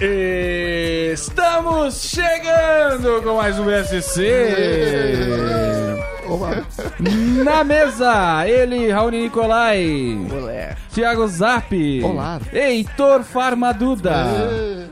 Estamos chegando com mais um BSC. Na mesa, ele, Raoni Nicolai. Olé. Thiago Zap. Olá. Heitor Farmaduda.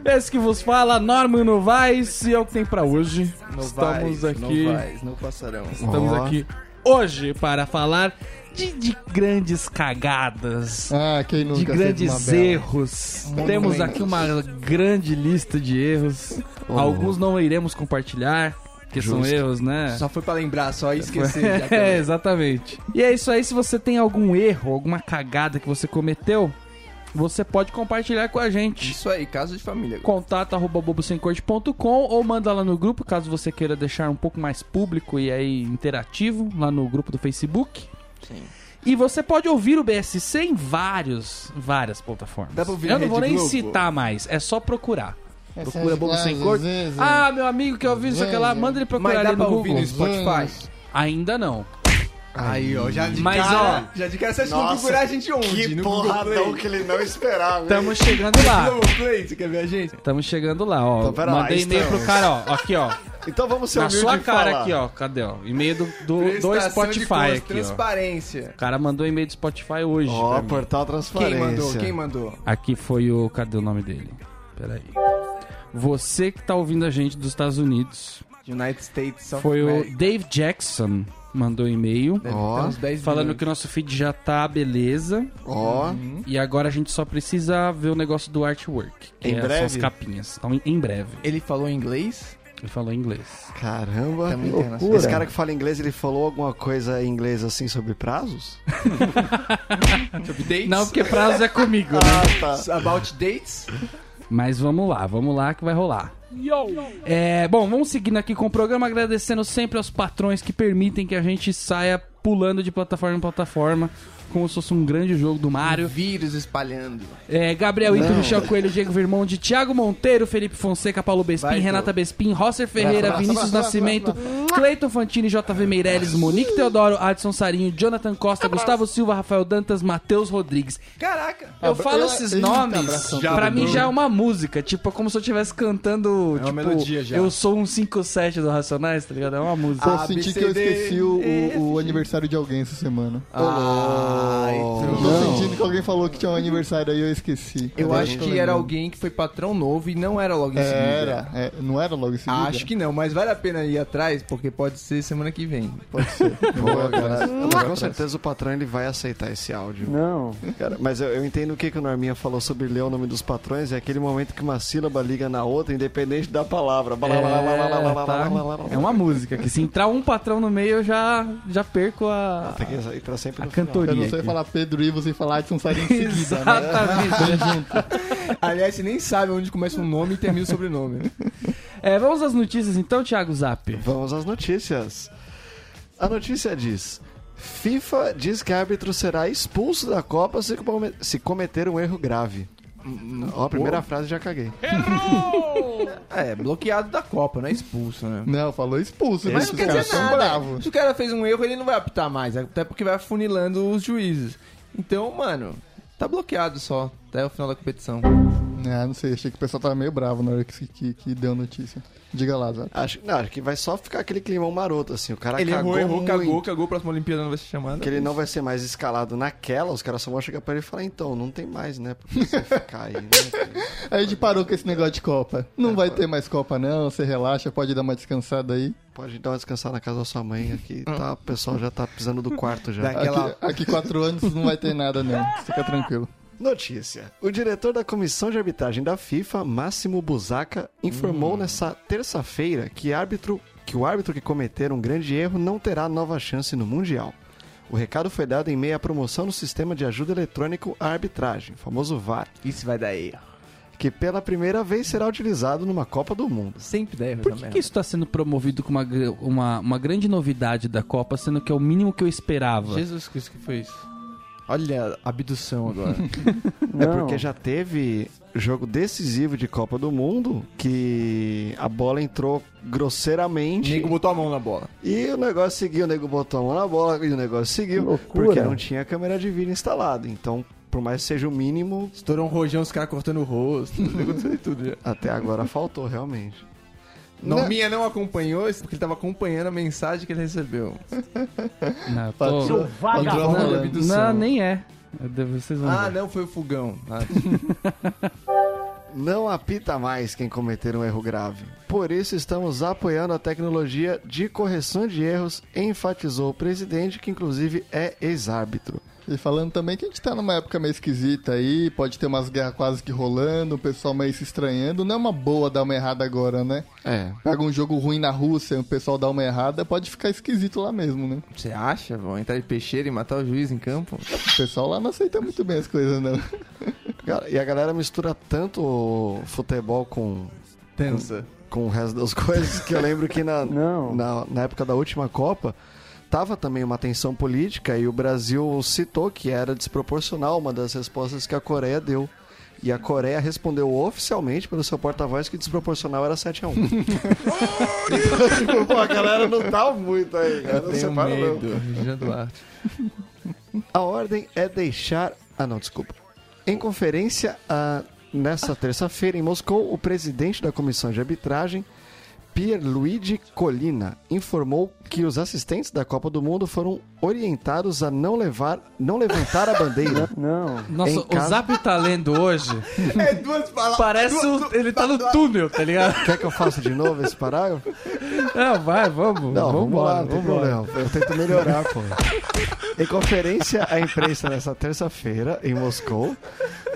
Esse que vos fala, Norman Novaes. E é o que tem pra hoje. Estamos aqui. Novais, não passarão. Estamos Ó. aqui hoje para falar de, de grandes cagadas. Ah, quem nunca de grandes uma bela? erros. Temos aqui uma grande lista de erros. Alguns não iremos compartilhar, são Justo. erros, né? Só foi pra lembrar, só esquecer. já É, exatamente. E é isso aí, se você tem algum erro, alguma cagada que você cometeu, você pode compartilhar com a gente. Isso aí, caso de família. Contato arroba bobosemcorte.com ou manda lá no grupo, caso você queira deixar um pouco mais público e aí interativo, lá no grupo do Facebook. Sim. E você pode ouvir o BSC em vários, várias plataformas. Dá pra ouvir Eu não vou nem Globo? citar mais, é só procurar. Essas Procura Bobo Sem frases, Cor. vezes. Ah, meu amigo que ouviu isso aqui lá, manda ele procurar Mas dá ali pra no ouvir Google. no Spotify? Ainda não. Aí, ó, já de Mas, cara, já de cara você acha que vão Nossa, procurar a gente onde? Que no porradão que ele não esperava. Estamos chegando lá. Play, você quer ver a gente? Estamos chegando lá, ó. Então, pera Mandei e-mail pro cara, ó. Aqui, ó. Então vamos ser Na sua cara falar. aqui, ó. Cadê, ó? E-mail do, do, do Spotify contas, aqui, ó. Transparência. O cara mandou e-mail do Spotify hoje. Ó, portal transparência. Quem mandou? Quem mandou? Aqui foi o. Cadê o nome dele? Peraí. Você que tá ouvindo a gente dos Estados Unidos. United States of Foi o America. Dave Jackson. Mandou e-mail. Deve Ó, ter uns 10 Falando que o nosso feed já tá beleza. Ó, E agora a gente só precisa ver o negócio do artwork. Que Em é, São breve? as capinhas. Então, em, em breve. Ele falou inglês? Ele falou em inglês. caramba. Também internacional. Esse cara que fala inglês, ele falou alguma coisa em inglês assim sobre prazos? Sobre dates? Não, porque prazo é comigo, né? Ah, tá. About dates? Mas vamos lá, vamos lá que vai rolar. É, bom, vamos seguindo aqui com o programa, agradecendo sempre aos patrões que permitem que a gente saia pulando de plataforma em plataforma, como se fosse um grande jogo do Mario. Vírus espalhando. É, Gabriel Ito. Michel Coelho, Diego Virmonte, Thiago Monteiro, Felipe Fonseca, Paulo Bespin, Vai, Renata Tô. Bespin, Rosser Ferreira, Vai, Vinícius vai, Nascimento, Cleiton Fantini, JV Meirelles, Monique Teodoro, Adson Sarinho, Jonathan Costa, Gustavo Silva, Rafael Dantas, Matheus Rodrigues. Caraca! Eu Abra- falo eu- esses Eita, nomes, abração. pra mim já é uma música, tipo, é como se eu estivesse cantando, É uma tipo, melodia já. eu sou um 5-7 do Racionais, tá ligado? É uma música. A, senti B, que eu esqueci o, o- o F, aniversário de alguém essa semana. Ai, Eu tô sentindo que alguém falou que tinha um aniversário aí eu esqueci. Eu acho que era lembrando. alguém que foi patrão novo e não era logo em seguida. Era, é, não era logo em seguida? Acho que não, mas vale a pena ir atrás, porque pode ser semana que vem. Pode ser. Boa, cara. Com certeza o patrão ele vai aceitar esse áudio. Não. Cara, mas eu, eu entendo o que, que o Norminha falou sobre ler o nome dos patrões. É aquele momento que uma sílaba liga na outra, independente da palavra. É, tá. É uma música, que se entrar um patrão no meio, eu já, já perco a, Tem que entrar sempre a no final. cantoria. Eu não sei aqui. falar Pedro e você falar Adson Sarin em seguida, né? Exatamente. Aliás, você nem sabe onde começa um nome e termina o sobrenome. né? É, vamos às notícias então, Thiago Zap. Vamos às notícias. A notícia diz: FIFA diz que árbitro será expulso da Copa se cometer um erro grave. Ó, a primeira frase já caguei. É, bloqueado da Copa, não é expulso, né? Não, falou expulso, Mas né? não Os quer caras dizer são nada. bravos. Se o cara fez um erro, ele não vai apitar mais, até porque vai afunilando os juízes. Então, mano, tá bloqueado só, até o final da competição. Ah, não sei, achei que o pessoal tava meio bravo na hora que, que, que deu a notícia. Diga lá, Zé. Acho, não, acho que vai só ficar aquele climão maroto, assim. O cara ele cagou errou, errou, muito, cagou, cagou, próxima Olimpíada não vai ser chamada. Que ele não vai ser mais escalado naquela, os caras só vão chegar pra ele e falar, então, não tem mais, né? Porque você ficar aí, né? Aí a gente parou com esse negócio de Copa. Não vai ter mais Copa, não. Você relaxa, pode dar uma descansada aí. Pode dar uma descansada na casa da sua mãe aqui, tá? O pessoal já tá precisando do quarto já. Daqui- Aquela- Aqui, aqui quatro anos não vai ter nada, não. Fica tranquilo. Notícia. O diretor da comissão de arbitragem da FIFA, Máximo Busaca, informou nessa terça-feira que, árbitro, que o árbitro que cometer um grande erro não terá nova chance no Mundial. O recado foi dado em meio à promoção do sistema de ajuda eletrônico à arbitragem, o famoso VAR, Isso vai dar erro. que pela primeira vez será utilizado numa Copa do Mundo. Sempre dá erro Por que, que isso tá sendo promovido com uma, uma, uma grande novidade da Copa, sendo que é o mínimo que eu esperava? Jesus Cristo, que foi isso? Olha a abdução agora. É porque já teve jogo decisivo de Copa do Mundo que a bola entrou o grosseiramente. nego botou a mão na bola. E o negócio seguiu, o nego botou a mão na bola e o negócio seguiu, porque não tinha câmera de vídeo instalada. Então, por mais que seja o mínimo, Estourou um rojão, os caras cortando o rosto. De tudo já. até agora faltou realmente. Norminha não acompanhou isso porque ele tava acompanhando a mensagem que ele recebeu. Não, tô... Patrão, patrão Não, não, nem é. Vocês vão Ah, ver. não, foi o fogão. Ah, Não apita mais quem cometer um erro grave. Por isso estamos apoiando a tecnologia de correção de erros, enfatizou o presidente, que inclusive é ex-árbitro. E falando também que a gente tá numa época meio esquisita aí, pode ter umas guerras quase que rolando, o pessoal meio se estranhando. Não é uma boa dar uma errada agora, né? É. Pega um jogo ruim na Rússia, o pessoal dá uma errada, pode ficar esquisito lá mesmo, né? Você acha? Vão entrar de peixeira e matar o juiz em campo? O pessoal lá não aceita muito bem as coisas, não. E a galera mistura tanto o futebol com, Tensa. com o resto das coisas que eu lembro que na, Não. na, na época da última Copa tava também uma tensão política e o Brasil citou que era desproporcional uma das respostas que a Coreia deu. E a Coreia respondeu oficialmente pelo seu porta-voz que desproporcional era 7x1. então, tipo, pô, a galera não tá muito aí. cara. Não Tenho separa, não. medo. A ordem é deixar. Ah, não, desculpa. Em conferência ah, nesta terça-feira em Moscou, o presidente da comissão de arbitragem, Pierluigi Colina, informou que os assistentes da Copa do Mundo foram orientados a não levar, não levantar a bandeira. Não. Nossa, Em o Zap tá lendo hoje. É duas palavras. Parece o... ele tá no túnel, tá ligado? Quer que eu faça de novo esse parágrafo? Não, vai, vamos. Não, vamos embora, lá, não tem problema. Eu tento melhorar, pô. Em conferência à imprensa nesta terça-feira, em Moscou,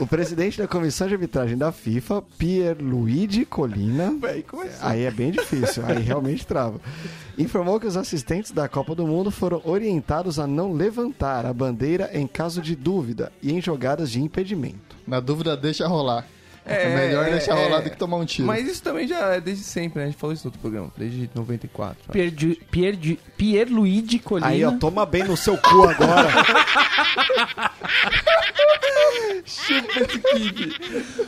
o presidente da comissão de arbitragem da FIFA, Pierluigi Colina, como assim? aí é bem difícil, aí realmente trava, informou que os assistentes da Copa do Mundo foram orientados a não levantar a bandeira em caso de dúvida e em jogadas de impedimento. Na dúvida, deixa rolar. É, É, melhor é, deixar é. rolar do que tomar um tiro. Mas isso também já é desde sempre, né? A gente falou isso no outro programa, desde 94. acho. Pierdi- Pierdi- Pierluigi Colina. Aí, ó, toma bem no seu cu agora.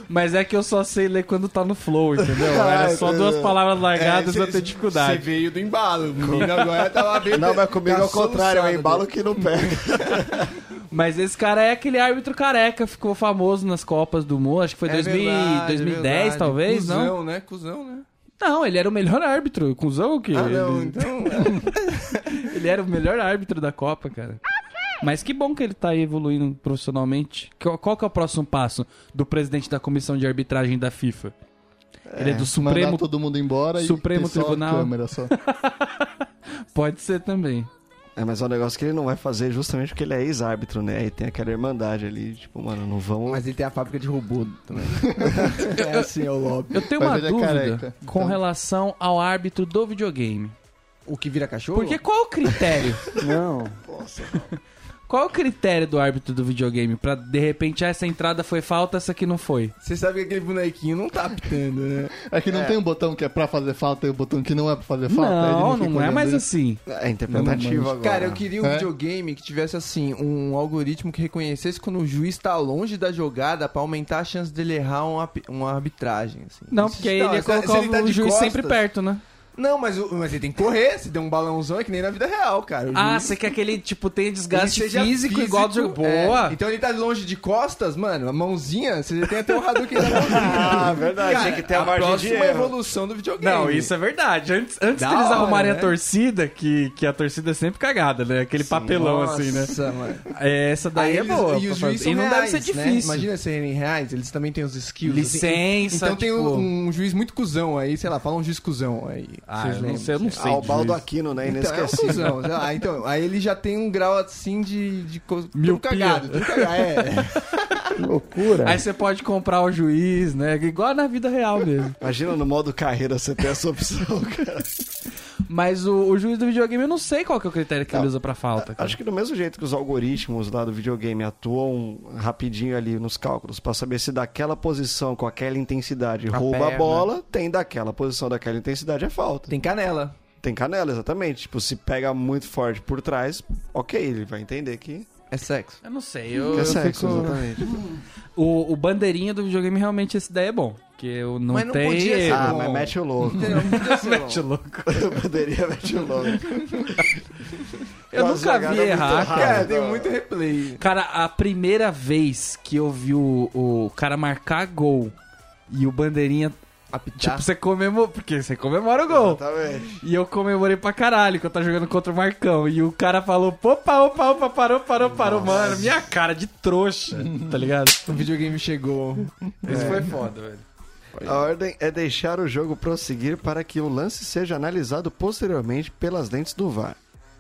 Mas é que eu só sei ler quando tá no flow, entendeu? Ah, Era só duas palavras largadas É, eu tenho dificuldade. Você veio do embalo. O menino agora tava bem. Não, mas comigo tá é o contrário, é embalo que não pega. Mas esse cara é aquele árbitro careca, ficou famoso nas Copas do Mundo, acho que foi É 2000, verdade, 2010 é verdade. talvez, não? Cusão, né? Cusão, né? Não, ele era o melhor árbitro. Cusão o quê? Ah, não, ele, então. ele era o melhor árbitro da Copa, cara. Mas que bom que ele tá aí evoluindo profissionalmente. Qual, que é o próximo passo do presidente da comissão de arbitragem da FIFA? Ele é do Mandar Supremo. todo mundo embora Supremo e ter só Tribunal. câmera só. Pode ser também. É, mas é um negócio que ele não vai fazer justamente porque ele é ex-árbitro, né? Aí tem aquela irmandade ali, tipo, mano, não vamos. Mas ele tem a fábrica de robô também. é assim, é o lobby. Eu tenho Mas uma é dúvida careca, com então. relação ao árbitro do videogame. O que vira cachorro? Porque qual é o critério? Não. qual é o critério do árbitro do videogame pra de repente ah, essa entrada foi falta, essa aqui não foi? Você sabe que aquele bonequinho não tá apitando, né? É que não tem um botão que é pra fazer falta e o botão que não é pra fazer falta. não, fica não é mais isso. assim. É interpretativo agora. Cara, eu queria um É? videogame que tivesse assim, um algoritmo que reconhecesse quando o juiz tá longe da jogada pra aumentar a chance dele errar uma, uma arbitragem. Assim. Não, Isso- porque aí ele ia colocar ele tá o juiz costas- sempre perto, né? Não, mas, o- mas ele tem que correr. Se der um balãozão, é que nem na vida real, cara. O Ah, juiz- você quer que ele, tipo, tenha ele desgaste seja físico, igual do jogo. é. Boa! Então ele tá longe de costas, mano, a mãozinha, você tem até o Hadouken da mãozinha. Ah, verdade, Cara, tem que ter a margem de próxima erro. evolução do videogame. Não, isso é verdade. Antes, antes Da deles hora, arrumarem né? a torcida, que, que a torcida é sempre cagada, né? Aquele papelão Nossa, assim, né? mano. É, Essa daí Aí é eles- boa. E pra os fazer. juízes são E não reais, deve ser né? difícil. Imagina serem reais, eles também têm os skills. Licença, Então tem tipo- um, um juiz muito cuzão aí, sei lá, fala um juiz cuzão aí. Ah, eu não sei, eu não sei. Ah, o baldo. Aquino, né? Então, é um cuzão. lá. então, aí ele já tem um grau assim de. de co... tudo cagado, tudo cagado. É. Que loucura. Aí você pode comprar o juiz, né? Igual na vida real mesmo. Imagina no modo carreira você ter essa opção, cara. Mas o, o juiz do videogame, eu não sei qual que é o critério que ele usa pra falta. cara. Acho que do mesmo jeito que os algoritmos lá do videogame atuam rapidinho ali nos cálculos pra saber se daquela posição com aquela intensidade A rouba a perna. bola, tem daquela posição daquela intensidade é falta. Tem canela. Tem canela, exatamente. Tipo, se pega muito forte por trás, ok, ele vai entender que, É sexo. Eu não sei, eu, que é eu sexo, fico- exatamente. O, o bandeirinha do videogame, realmente, esse daí é bom. Porque eu não, Mas não tem podia ser. Ah, bom. mas mete o louco. Não Mete bom. louco. Poderia mete o louco. Eu Nossa, nunca vi é errar, cara. É, tem muito replay. Cara, a primeira vez que eu vi o, o cara marcar gol e o bandeirinha. Tipo, você comemora. Porque você comemora o gol. Exatamente. E eu comemorei pra caralho que eu tava jogando contra o Marcão. E o cara falou: opa, opa, opa, parou, parou, parou. Mano, minha cara de trouxa, tá ligado? O videogame chegou. Isso foi foda, velho. A ordem é deixar o jogo prosseguir para que o lance seja analisado posteriormente pelas lentes do VAR.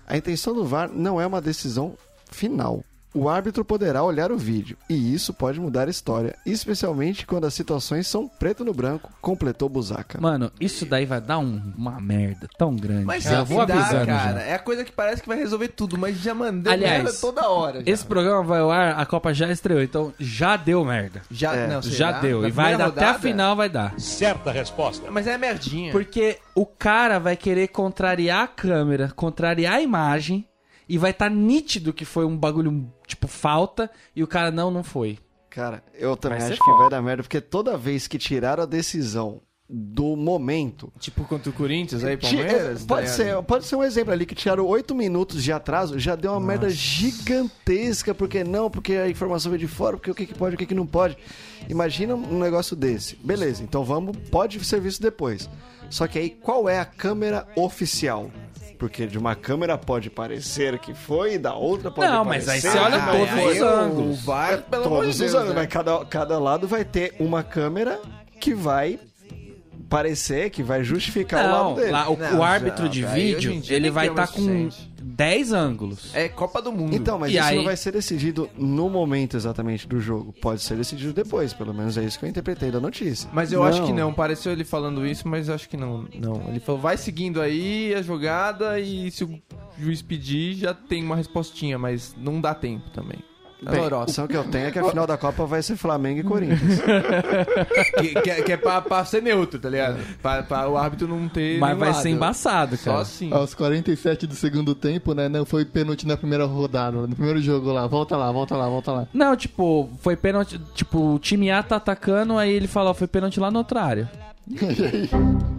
A intenção do VAR não é uma decisão final. O árbitro poderá olhar o vídeo, e isso pode mudar a história, especialmente quando as situações são preto no branco, completou Buzaca. Mano, isso daí vai dar um- uma merda tão grande. Mas já sempre vou dá, avisando cara. já. É a coisa que parece que vai resolver tudo, mas já mandou Aliás, merda toda hora. já. Esse programa vai ao ar, a Copa já estreou, então já deu merda. Já, É, não, já deu. Na E vai dar até a final, vai dar. Mas é merdinha. Porque o cara vai querer contrariar a câmera, contrariar a imagem, e vai estar nítido que foi um bagulho, tipo, falta, e o cara, não, não foi. Cara, eu também acho que vai dar merda, porque toda vez que tiraram a decisão do momento. Tipo contra o Corinthians aí, Palmeiras? é, pode, tá ser, pode ser um exemplo ali que tiraram oito minutos de atraso, já deu uma merda gigantesca, porque não, porque a informação veio de fora, porque o que, que pode, o que, que não pode. Imagina um negócio desse. Beleza, então vamos, pode ser visto depois. Só que aí, qual é a câmera oficial? Porque de uma câmera pode parecer que foi, e da outra pode Não, mas aí parecer você olha que todos não os foi. o ângulos. VAR, pelo Todos Deus, os ângulos, né? mas cada, cada lado vai ter uma câmera que vai parecer, que vai justificar o Não, lado dele. lá, o, Não, o árbitro já, de vídeo, ele vai estar com suficiente. 10 ângulos. É Copa do Mundo. Então, mas E isso aí- não vai ser decidido no momento exatamente do jogo. Pode ser decidido depois, pelo menos é isso que eu interpretei da notícia. Mas eu Não. acho que não. Pareceu ele falando isso, mas eu acho que não. Não. Ele falou, vai seguindo aí a jogada e se o juiz pedir, já tem uma respostinha, mas não dá tempo também. Bem, a lorosa. opção que eu tenho é que a final da Copa vai ser Flamengo e Corinthians. que, que, é- que é pra, pra ser neutro, tá ligado? Pra, pra o árbitro não ter. Mas vai lado. ser embaçado, Só cara. assim. Aos 47 do segundo tempo, né? Não foi pênalti na primeira rodada, no primeiro jogo lá. Volta lá, volta lá, volta lá. Não, tipo, foi pênalti. Tipo, o time A tá atacando, aí ele fala, ó, foi pênalti lá no outro área.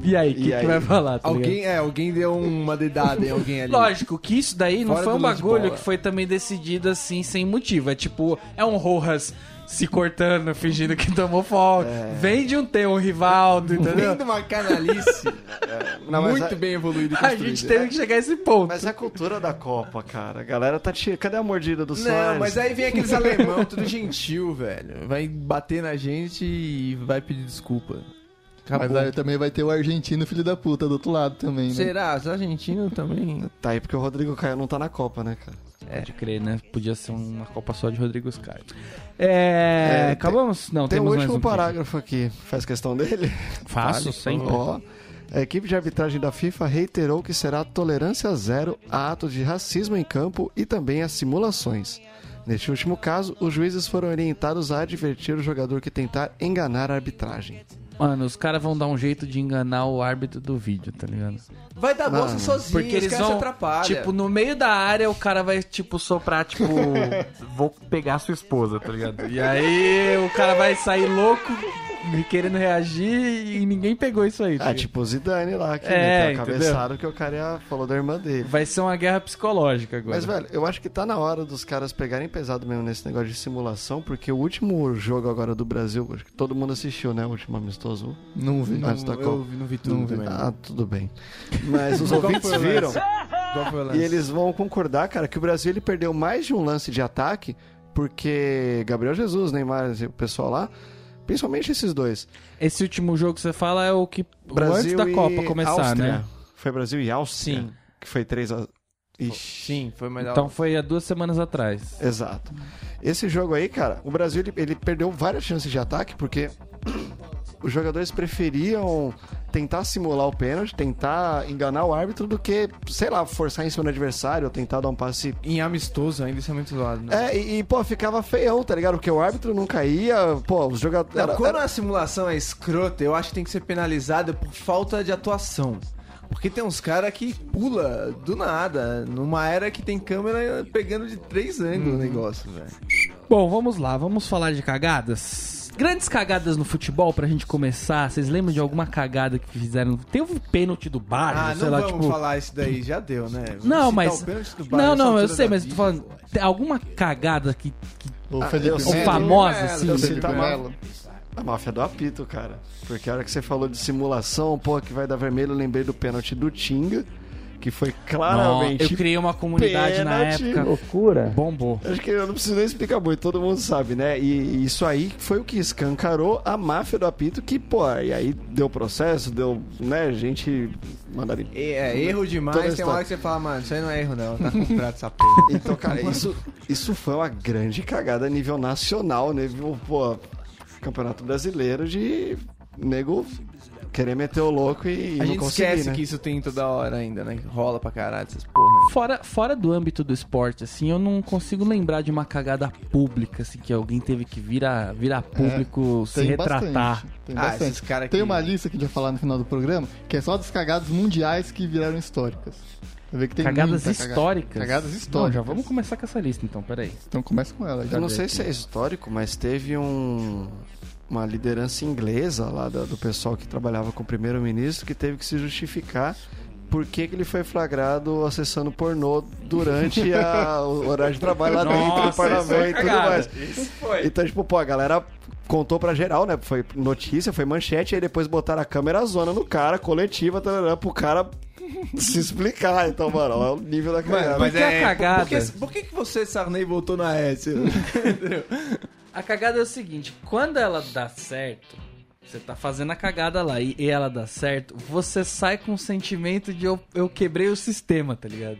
E aí, o que, E aí? que vai falar? Tá ligado? Alguém, é, alguém deu uma dedada em alguém ali. Lógico que isso daí não Fora foi um bagulho que foi também decidido assim, sem motivo. É tipo, é um Rojas se cortando, fingindo que tomou folga. Vem de um ter um Rivaldo, entendeu? Vem de uma canalice Não, mas muito a- bem evoluída e A gente teve que chegar a esse ponto. Mas é a cultura da Copa, cara. A galera tá tirando. Cadê a mordida do Não, Soares? mas aí vem aqueles alemão tudo gentil, velho. Vai bater na gente e vai pedir desculpa. Acabou. Mas aí também vai ter o argentino filho da puta do outro lado também, né? Será? Os argentinos também. Tá aí porque o Rodrigo Caio não tá na Copa, né, cara? Pode crer, né? Podia ser uma Copa só de Rodrigo Caio. É, É, acabamos? Não, Tem o temos mais último um parágrafo aqui. Faz questão dele? Faço, sempre. Ó, a equipe de arbitragem da FIFA reiterou que será tolerância zero a atos de racismo em campo e também a simulações. Neste último caso, os juízes foram orientados a advertir o jogador que tentar enganar a arbitragem. Mano, os caras vão dar um jeito de enganar o árbitro do vídeo, tá ligado? Vai dar bolsa sozinho, Porque eles vão, atrapalham. tipo, no meio da área o cara vai, tipo, soprar, tipo, vou pegar sua esposa, tá ligado? E aí o cara vai sair louco, querendo reagir e ninguém pegou isso aí. Ah, ligado? tipo o Zidane lá, que É, meteu a entendeu? cabeçada que o cara ia- falou da irmã dele. Vai ser uma guerra psicológica agora. Mas, velho, eu acho que tá na hora dos caras pegarem pesado mesmo nesse negócio de simulação, porque o último jogo agora do Brasil, acho que todo mundo assistiu, né? O último amistoso. Não vi. Não, da Copa. vi- não vi tudo também. não. Ah, tudo bem. Mas os ouvintes viram lance? Qual foi o lance? e eles vão concordar, cara, que o Brasil ele perdeu mais de um lance de ataque porque Gabriel Jesus, Neymar, o pessoal lá, principalmente esses dois. Esse último jogo que você fala é o que Brasil antes da e Copa começar, Áustria. né? Foi Brasil e Áustria? Sim. Que foi 3 a... Ixi. Sim, foi melhor. Então foi há duas semanas atrás. Exato. Esse jogo aí, cara, o Brasil ele, ele perdeu várias chances de ataque porque os jogadores preferiam tentar simular o pênalti, tentar enganar o árbitro do que, sei lá, forçar em cima do adversário ou tentar dar um passe. Em amistoso ainda, isso é muito zoado, né? É, e, e, pô, ficava feião, tá ligado? Porque o árbitro não caía, pô, os jogadores. Era- quando era- a simulação é escrota, eu acho que tem que ser penalizada por falta de atuação. Porque tem uns caras que pula do nada, numa era que tem câmera pegando de três ângulos o negócio, velho. Bom, vamos lá, vamos falar de cagadas. Grandes cagadas no futebol pra gente começar. Vocês lembram de alguma cagada que fizeram? Tem um pênalti do Barça, Ah, sei não lá, vamos tipo. falar isso daí, já deu, né? Vamos Não, mas. o pênalti do Bayern Não, não, eu sei, mas tô vida. falando. Tem alguma cagada que. que O Ah, Felipe eu ou famosa, Melo, assim. O Você Felipe tá Melo. A máfia do apito, cara. Porque a hora que você falou de simulação, pô, que vai dar vermelho, eu lembrei do pênalti do Tinga, que foi Não, claramente. eu criei uma comunidade na pênalti. época. Loucura. Bombou. Acho que eu não preciso nem explicar muito, todo mundo sabe, né? E, e isso aí foi o que escancarou a máfia do apito, que, pô, e aí deu processo, deu, né, gente mandaram É, é, erro demais, tem uma história. hora que você fala, mano, isso aí não é erro não, tá comprado essa porra. Então, cara, isso, isso foi uma grande cagada a nível nacional, né? Viu, Pô, Campeonato Brasileiro de nego querer meter o louco e, A não gente conseguir, esquece né? que isso tem toda hora ainda, né? Rola pra caralho essas porra. Fora, fora do âmbito do esporte, assim, eu não consigo lembrar de uma cagada pública, assim, que alguém teve que vir a, vir a público se Tem retratar. bastante. Tem Ah, bastante. esses caras Tem uma lista que a gente vai falar no final do programa, que é só das cagadas mundiais que viraram históricas. Vai ver que tem Cagadas muita cagada. históricas. Cagadas Não, históricas. já vamos começar com essa lista, então, peraí. Então começa com ela. já Eu não sei aqui. se é histórico, mas teve um, uma liderança inglesa lá da- do pessoal que trabalhava com o primeiro-ministro que teve que se justificar por que, que ele foi flagrado acessando pornô durante a- o horário de trabalho lá dentro do Nossa, parlamento e tudo mais. Isso foi. Então, tipo, pô, a galera contou pra geral, né? Foi notícia, foi manchete, aí depois botaram a câmera zona no cara, coletiva, tarará, pro cara se explicar. Então, mano, olha o nível da cagada. mas- que a cagada? Por que, por que, que você, Sarney, voltou na S? A cagada é o seguinte, quando ela dá certo, você tá fazendo a cagada lá e, e ela dá certo, você sai com o sentimento de eu, eu quebrei o sistema, tá ligado?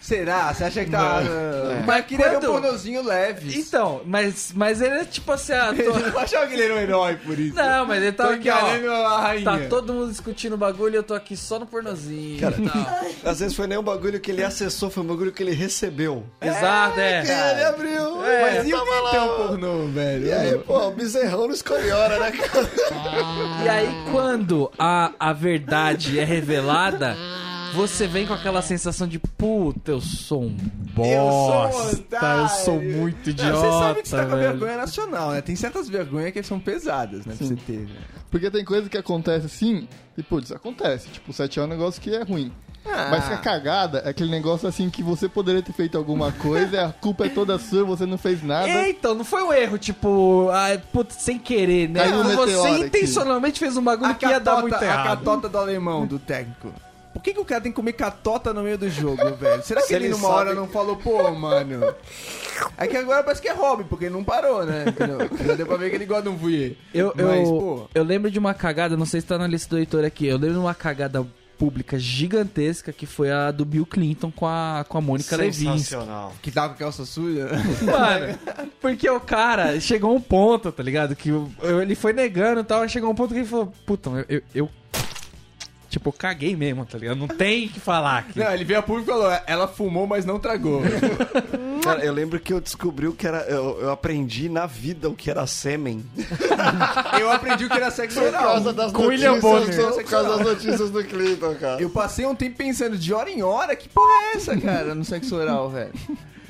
Será? Você acha que tá... É. Mas queria ver um quando- pornozinho leve. Então, mas, mas ele é tipo assim, ah, tô... Eu achava que ele era um herói por isso. Não, mas ele Tô tava aqui, ó. enganando a rainha. Tá todo mundo discutindo o bagulho e eu tô aqui só no pornozinho. Cara. Às vezes foi nem um bagulho que ele acessou, foi um bagulho que ele recebeu. Exato, é. Ele abriu. É, Mas e o tava lá. então pornô, velho? E aí, pô, o bezerrão não escolhe hora, né, cara? E aí, quando a, a verdade é revelada, você vem com aquela sensação de puta, eu sou um bosta, eu sou, muito idiota. Você sabe que você tá com a vergonha nacional, né? Tem certas vergonhas que são pesadas, né? Pra você ter, né? Porque tem coisa que acontece assim, e putz, acontece. Tipo, o 7 é um negócio que é ruim. Ah. Mas que a cagada é aquele negócio assim que você poderia ter feito alguma coisa, e a culpa é toda sua, você não fez nada. É, então, não foi um erro, tipo, ah, putz, sem querer, né? Caiu um você meteoro aqui. intencionalmente fez um bagulho A que ia dar catota, muito a errado. catota do alemão, do técnico. Por que, que o cara tem que comer catota no meio do jogo, velho? Será que Se ele, ele numa sabe- hora não falou, pô, mano? É que agora parece que é hobby, porque ele não parou, né? Entendeu? Já deu pra ver que ele gosta de um voyeur. Eu, eu, Mas, pô... eu lembro de uma cagada, não sei se tá na lista do leitor aqui, eu lembro de uma cagada pública gigantesca que foi a do Bill Clinton com a, com a Mônica Levinsky. Sensacional. Que tava com a calça suja. Mano, porque o cara chegou um ponto, tá ligado? Que eu- ele foi negando e tal, chegou um ponto que ele falou, puta, eu, eu, eu- Tipo, caguei mesmo, tá ligado? Não tem o que falar aqui. Não, ele veio a público e falou, ela fumou, mas não tragou. Cara, eu lembro que eu descobri o que era. Eu, eu aprendi na vida o que era sêmen. Eu aprendi o que era sexo Por oral. causa das Com William notícias, Bonner. do- por causa das notícias do Clinton, cara. Eu passei um tempo pensando de hora em hora, que porra é essa, cara, no sexo oral, velho?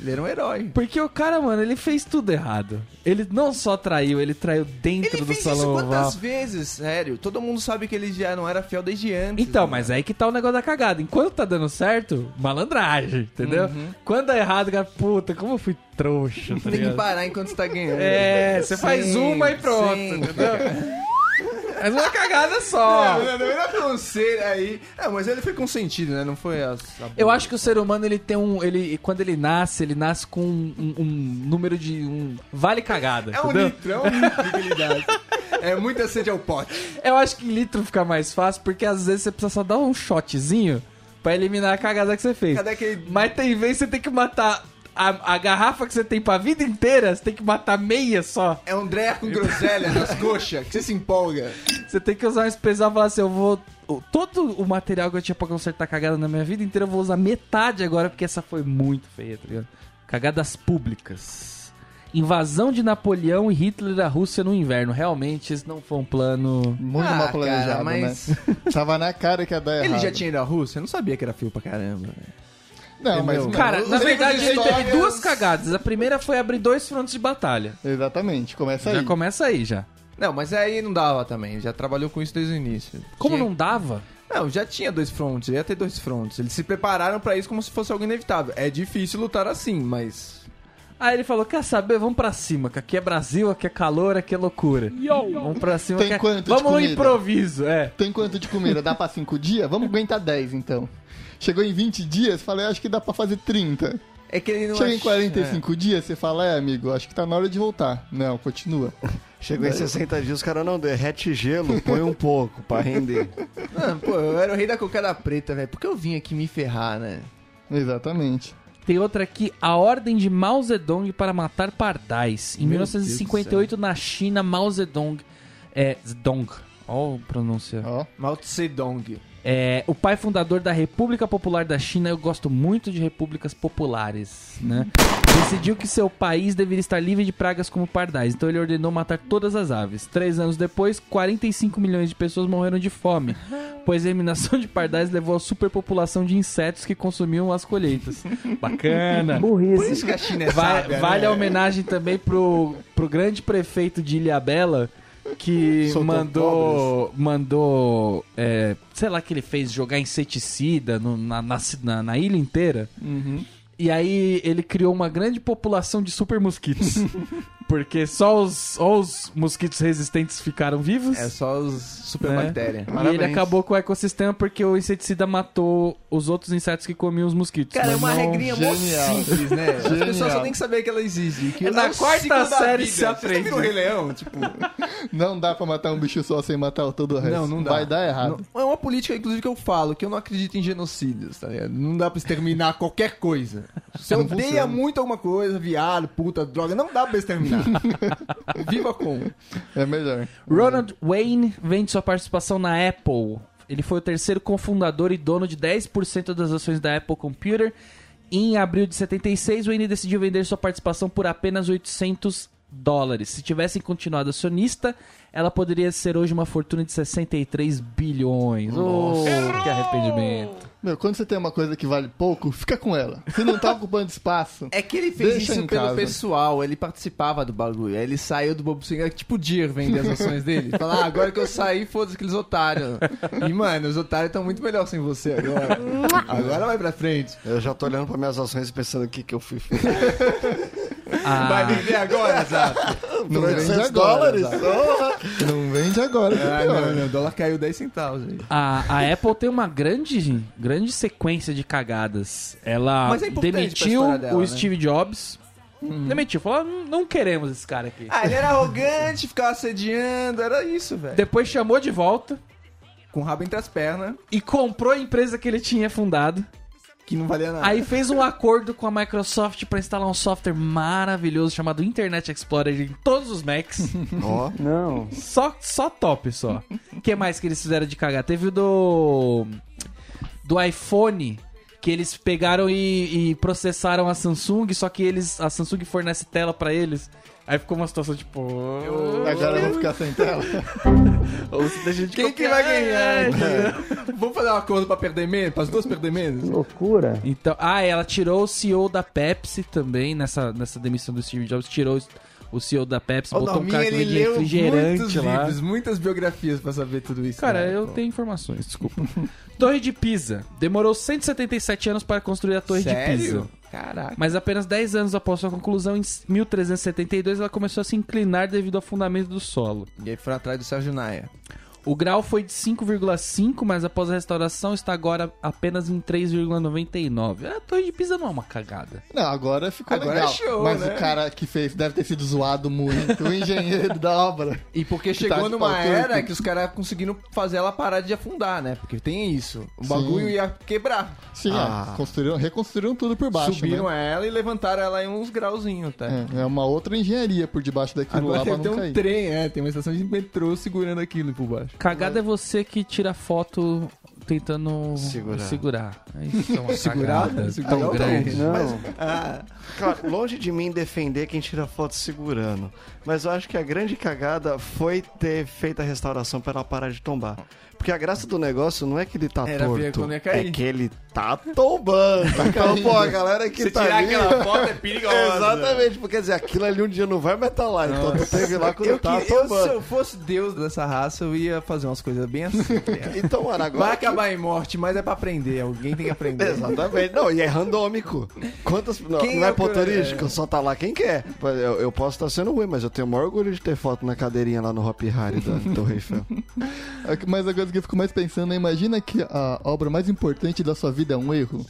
Ele era um herói. Porque o cara, mano, ele fez tudo errado. Ele não só traiu, ele traiu dentro Ele do fez isso salão oval. quantas vezes, sério? Todo mundo sabe que ele já não era fiel desde antes. Então, né? mas aí que tá o negócio da cagada. Enquanto tá dando certo, malandragem, entendeu? Uhum. Quando dá errado, cara, puta, como eu fui trouxa, tá Tem que parar enquanto você tá ganhando. É, você faz Sim, uma e pronto, sim. entendeu? Mas uma cagada só. Não, não, não era conselho aí. É, mas ele foi consentido, né? Não foi as. a- Eu acho que o ser humano, ele tem um. Ele, quando ele nasce, ele nasce com um, um número de. um vale cagada. É um entendeu? litro, é um litro que ele dá. É muita sede ao pote. Eu acho que em litro fica mais fácil, porque às vezes você precisa só dar um shotzinho pra eliminar a cagada que você fez. Cadê aquele. Mas tem vez que você tem que matar a, a garrafa que você tem pra vida inteira, você tem que matar meia só. É um Dreia com groselha nas coxas, que você se empolga. Você tem que usar um especial e falar assim: eu vou. Todo o material que eu tinha pra consertar cagada na minha vida inteira, eu vou usar metade agora, porque essa foi muito feia, tá ligado? Cagadas públicas. Invasão de Napoleão e Hitler à Rússia no inverno. Realmente, esse não foi um plano. Muito Ah, mal planejado, cara, mas- né? Tava na cara que ia dar errado. Ele já tinha ido à Rússia? Eu não sabia que era fio pra caramba. velho. Não, mas... Cara, na verdade, de ele teve duas cagadas. A primeira foi abrir dois frontes de batalha. Exatamente, começa Já aí. começa aí já. Não, mas aí não dava também. Já trabalhou com isso desde o início. Como Tinha- não dava? Não, já tinha dois frontes, ia ter dois frontes. Eles se prepararam pra isso como se fosse algo inevitável. É difícil lutar assim, mas. Aí ele falou: Quer saber? Vamos pra cima, que aqui é Brasil, aqui é calor, aqui é loucura. Vamos pra cima. Tem que é- quanto de Vamos no comida? improviso, é. Tem quanto de comida? Dá pra 5 dias? Vamos aguentar 10 então. Chegou em 20 dias, falei, acho que dá pra fazer 30. É que ele não Chega é- em 45 dias, você fala, é amigo, acho que tá na hora de voltar. Não, continua. Chegou em 60 dias, os caras não derrete gelo, põe um pouco pra render. É. Mano, pô, eu era o rei da cocada preta, velho. Por que eu vim aqui me ferrar, né? Exatamente. Tem outra aqui, a ordem de Mao Zedong para matar pardais. Em Meu 1958, na China, Mao Zedong. É. Zedong. Ó, a pronúncia. Ó, Mao Tse Dong. É, o pai fundador da República Popular da China, eu gosto muito de repúblicas populares, né? Decidiu que seu país deveria estar livre de pragas como pardais, então ele ordenou matar todas as aves. Três anos depois, 45 milhões de pessoas morreram de fome, pois a eliminação de pardais levou à superpopulação de insetos que consumiam as colheitas. Bacana! Por Burrice. isso que a China é Vai- sábia, vale né? a homenagem também pro, pro grande prefeito de Ilhabela que Soltou mandou mandou é, sei lá que ele fez jogar inseticida no- na, na, na- na ilha inteira. E aí ele criou uma grande população de super mosquitos porque só os, só os mosquitos resistentes ficaram vivos É só os super né? bactérias. e ele acabou com o ecossistema porque o inseticida matou os outros insetos que comiam os mosquitos Cara, é uma não- regrinha Genial. simples, né? As Genial. pessoas só têm que saber que ela existe. Que É na é o quarta série vida. se aprende. o Rei Leão? Tipo, não dá pra matar um bicho só sem matar todo o resto. não, não dá. Vai dar errado. Não- é uma política, inclusive, que eu falo, que eu não acredito em genocídios, tá ligado? Não dá pra exterminar qualquer coisa. Se Não odeia funciona. muito alguma coisa, viado, puta, droga, não dá pra exterminar. Viva com. É melhor. Ronald Wayne vende sua participação na Apple. Ele foi o terceiro cofundador e dono de 10% das ações da Apple Computer. Em abril de 76, Wayne decidiu vender sua participação por apenas 800 dólares. Se tivessem continuado acionista, ela poderia ser hoje uma fortuna de 63 bilhões. Oh, que arrependimento. Meu, quando você tem uma coisa que vale pouco, fica com ela. Se não tá ocupando espaço. É que ele fez Deixa isso em pelo casa. pessoal, ele participava do bagulho. Aí ele saiu do Bobo Singer, tipo o Dir vender as ações dele. Fala, ah, agora que eu saí, foda-se aqueles otários. E, mano, os otários estão muito melhor sem você agora. Agora vai pra frente. Eu já tô olhando pra minhas ações e pensando o que, que eu fui fazer. Ah, Vai vender agora, Exato. Não vende 800 agora. dólares? Exato. Não vende agora. é Ah, não, não, o dólar caiu 10 centavos aí. A, a Apple tem uma grande, grande sequência de cagadas. Ela é demitiu dela, o né? Steve Jobs. Demitiu, falou: "Não- não queremos esse cara aqui. Ah, ele era arrogante, ficava assediando, era isso, velho. Depois chamou de volta Com o rabo entre as pernas, e comprou a empresa que ele tinha fundado. Que não valia nada. Aí fez um acordo com a Microsoft para instalar um software maravilhoso chamado Internet Explorer em todos os Macs. Ó, Não. só, só top, só. O que mais que eles fizeram de cagar? Teve o do. Do iPhone. Que eles pegaram e, e processaram a Samsung, só que eles. A Samsung fornece tela pra eles. Aí ficou uma situação tipo. Agora eu vou ficar sem tela. Ou se deixa de Quem que vai ganhar? É, Vamos fazer um acordo pra perder menos? Para as duas perder menos? Loucura. Então, ah, ela tirou o CEO da Pepsi também nessa, nessa demissão do Steve Jobs, tirou o CEO da Pepsi, O botou um cara que vendia refrigerante muitos lá. livros, muitas biografias pra saber tudo isso. Cara, né? eu tenho informações, desculpa. Torre de Pisa. Demorou 177 anos para construir a Torre Sério? de Pisa. Caraca. Mas apenas 10 anos após sua conclusão, em 1372, ela começou a se inclinar devido ao fundamento do solo. E aí foram atrás do Sérgio Naia. O grau foi de 5,5, mas após a restauração está agora apenas em 3,99. A Torre de Pisa não é uma cagada. Não, agora ficou Agora legal. é show, Mas né? o cara que fez deve ter sido zoado muito. O engenheiro da obra. E porque Que tá chegou de numa era que os caras conseguiram fazer ela parar de afundar, né? Porque tem isso. O bagulho Sim. ia quebrar. Sim, Ah. é, construíram, reconstruíram tudo por baixo. Subiram né? ela e levantaram ela em uns grauzinhos, tá? É, é uma outra engenharia por debaixo daquilo Agora lá pra não um cair. trem, é, tem uma estação de metrô segurando aquilo por baixo. Cagada é você que tira foto tentando Segurar. segurar. Isso é uma tão não. grande. Não. Ah, Cara, longe de mim defender quem tira foto segurando. Mas eu acho que a grande cagada foi ter feito a restauração para ela parar de tombar. Porque a graça do negócio não é que ele tá Era ver torto, quando ia é que ele tá tombando. Então, pô, a galera que Se tá tirar ali... aquela foto é perigosa. Exatamente, porque quer dizer, aquilo ali um dia não vai mais estar lá. Então tu teve lá quando Eu, tava que, eu, se tombando. eu fosse Deus dessa raça, eu ia fazer umas coisas bem assim. tá? Então, mano, agora... Vai acabar em morte, mas é pra aprender. Alguém tem que aprender. Exatamente. Não, e é randômico. Quantas. Não, Quem não é é o ponto que- turístico, só tá lá quem quer. Eu, eu posso estar sendo ruim, mas eu tenho o maior orgulho de ter foto na cadeirinha lá no Hop Harry da Torre Eiffel. Mas a coisa que eu fico mais pensando é, imagina que a obra mais importante da sua vida é um erro.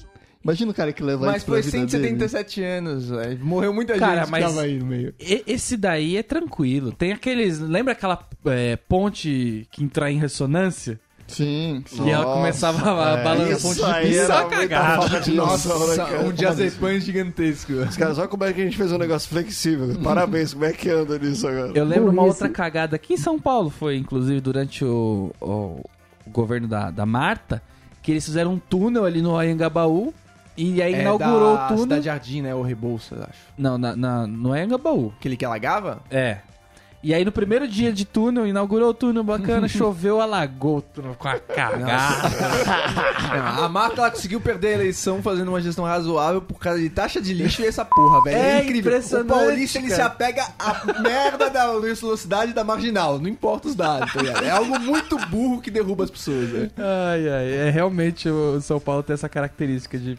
Imagina o cara que leva Mas isso pra foi vida dele. 177 anos, velho. Morreu muita Cara, gente mas- que tava aí no meio. E- Esse daí é tranquilo. Tem aqueles. Lembra aquela é, ponte que entrar em ressonância? Sim, sim. E ela Nossa, começava a é, balançar. isso aí Isso é era uma muita cagada. de noção, né, cara? um diazepam gigantesco. Os caras, olha como é que a gente fez um negócio flexível. Parabéns, como é que anda nisso agora? Eu lembro uma outra cagada aqui em São Paulo, foi inclusive durante o, o- o governo da, da Marta, que eles fizeram um túnel ali no Anhangabaú e aí inaugurou É da o túnel. Cidade Jardim, né? O Rebouças, acho. Não, na, na, no Anhangabaú. Aquele que alagava? É. E aí no primeiro dia de túnel, inaugurou o túnel bacana, choveu, alagou o túnel com a cagada. A Marta ela conseguiu perder a eleição fazendo uma gestão razoável por causa de taxa de lixo e essa porra, velho. É incrível. impressionante, O paulista ele se apega à merda da velocidade da marginal, não importa os dados, tá ligado? É algo muito burro que derruba as pessoas, velho. Ai, ai, é realmente o São Paulo tem essa característica de.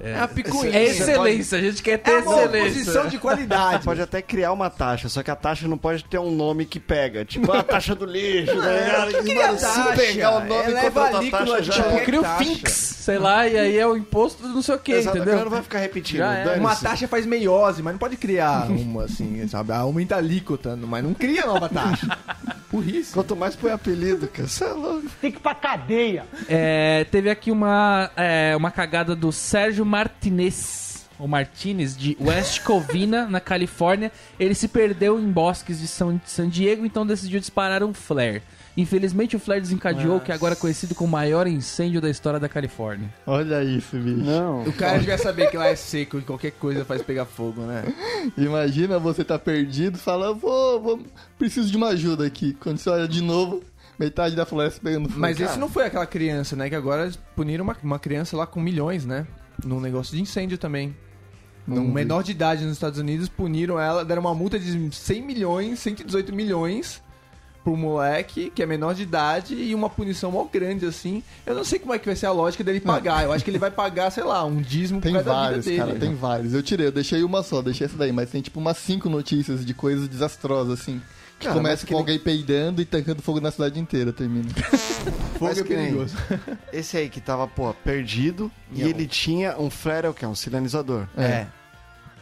É a picuinha. É excelência, a gente quer ter É uma excelência. oposição de qualidade. Pode até criar uma taxa, só que a taxa não pode ter um nome que pega. Tipo, a taxa do lixo, né? Mano, se pegar o nome Eleva enquanto a líquido taxa a já tipo, é. Cria o. Finks, sei lá, e aí é o imposto do não sei o que, Exato, a galera não entendeu? vai ficar repetindo. É. Uma taxa faz meiose, mas não pode criar uma assim, sabe? Aumenta a alíquota, mas não cria nova taxa. Isso. Quanto mais põe apelido, cara, você é louco. É, teve aqui uma, é, uma cagada do Sérgio Martinez, ou Martinez, de West Covina, na Califórnia. Ele se perdeu em bosques de São, San Diego, então decidiu disparar um flare. Infelizmente, o flare desencadeou o que agora é conhecido como o maior incêndio da história da Califórnia. Olha isso, bicho. Não. O cara devia saber que lá é seco e qualquer coisa faz pegar fogo, né? Imagina você tá perdido, fala, vou, vou, preciso de uma ajuda aqui. Quando você olha de novo, metade da floresta pegando fogo. Mas Cara, esse não foi aquela criança, né? Que agora eles puniram uma, uma criança lá com milhões, né? Num negócio de incêndio também. Não Um vi. menor de idade nos Estados Unidos puniram ela, deram uma multa de 100 milhões, 118 milhões pro moleque, que é menor de idade, e uma punição mó grande, assim. Eu não sei como é que vai ser a lógica dele pagar. Eu acho que ele vai pagar, sei lá, um dízimo Tem por causa da vários, vida dele. cara, tem vários. Eu tirei, eu deixei uma só, deixei essa daí, mas tem tipo umas cinco notícias de coisas desastrosas, assim. Que Cara, começa com que- alguém peidando e tacando fogo na cidade inteira, termina. Fogo é nem- perigoso. Esse aí que tava, pô, perdido e Não. ele tinha um flare, é o que? Um sinalizador. É.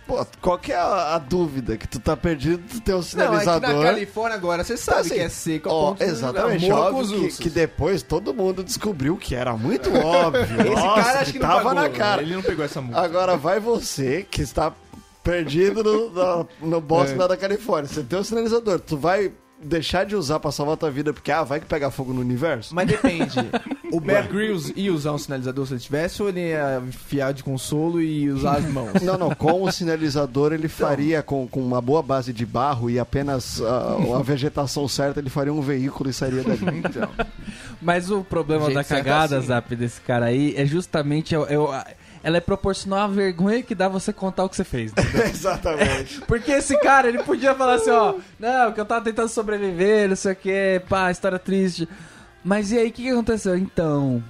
Pô, qual que é a, a dúvida? Que tu tá perdido, tu tem um Não, é que sinalizador. na Califórnia agora você sabe assim, que é seco. Ó, exatamente, óbvio que, que depois todo mundo descobriu que era muito óbvio. Esse Nossa, cara acho que, não tava pagou, na cara. Ele não pegou essa multa. Agora vai você que está perdido no, na- no bosque É. lá da Califórnia. Você tem um sinalizador, tu vai deixar de usar pra salvar tua vida porque, ah, vai que pega fogo no universo? Mas depende. O Bear Grylls ia usar um sinalizador se ele tivesse ou ele ia enfiar de consolo e usar as mãos? Não, não, com o sinalizador ele faria, com, com uma boa base de barro e apenas ah, a vegetação certa, ele faria um veículo e sairia dali. Então. Mas o problema Jeito da cagada, assim. Zap, desse cara aí, é justamente. Eu, eu- ela é proporcional à vergonha que dá você contar o que você fez. Exatamente. Porque esse cara, ele podia falar assim, ó, não, que eu tava tentando sobreviver, não sei o que, pá, história triste. Mas e aí, o que, que aconteceu? Então,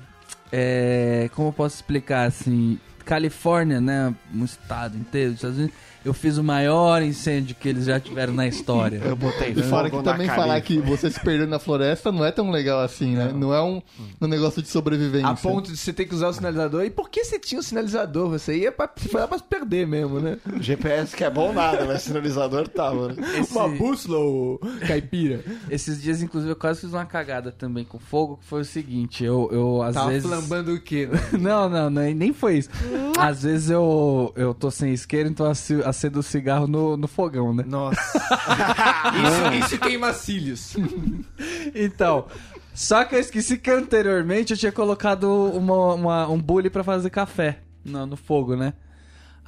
é, como eu posso explicar, assim, Califórnia, né, um estado inteiro dos Estados Unidos, eu fiz o maior incêndio que eles já tiveram na história. Eu botei E fora que também falar que você se perdeu na floresta não é tão legal assim, né? Não é um, um negócio de sobrevivência. A ponto de você ter que usar o sinalizador. E por que você tinha o sinalizador? Você ia pra, foi lá pra se perder mesmo, né? GPS que é bom nada, mas sinalizador tava. Né? Esse- Uma bússola, ô caipira. esses dias, inclusive, eu quase fiz uma cagada também com fogo, que foi o seguinte, eu, eu às Tava vezes... flambando o quê? né? Não, não, nem, nem foi isso. Às vezes eu, eu tô sem isqueiro, então ace- acendo o cigarro no, no fogão, né? Nossa. isso, isso queima cílios. Então, só que eu esqueci que anteriormente eu tinha colocado uma, uma- um bule pra fazer café no, no fogo, né?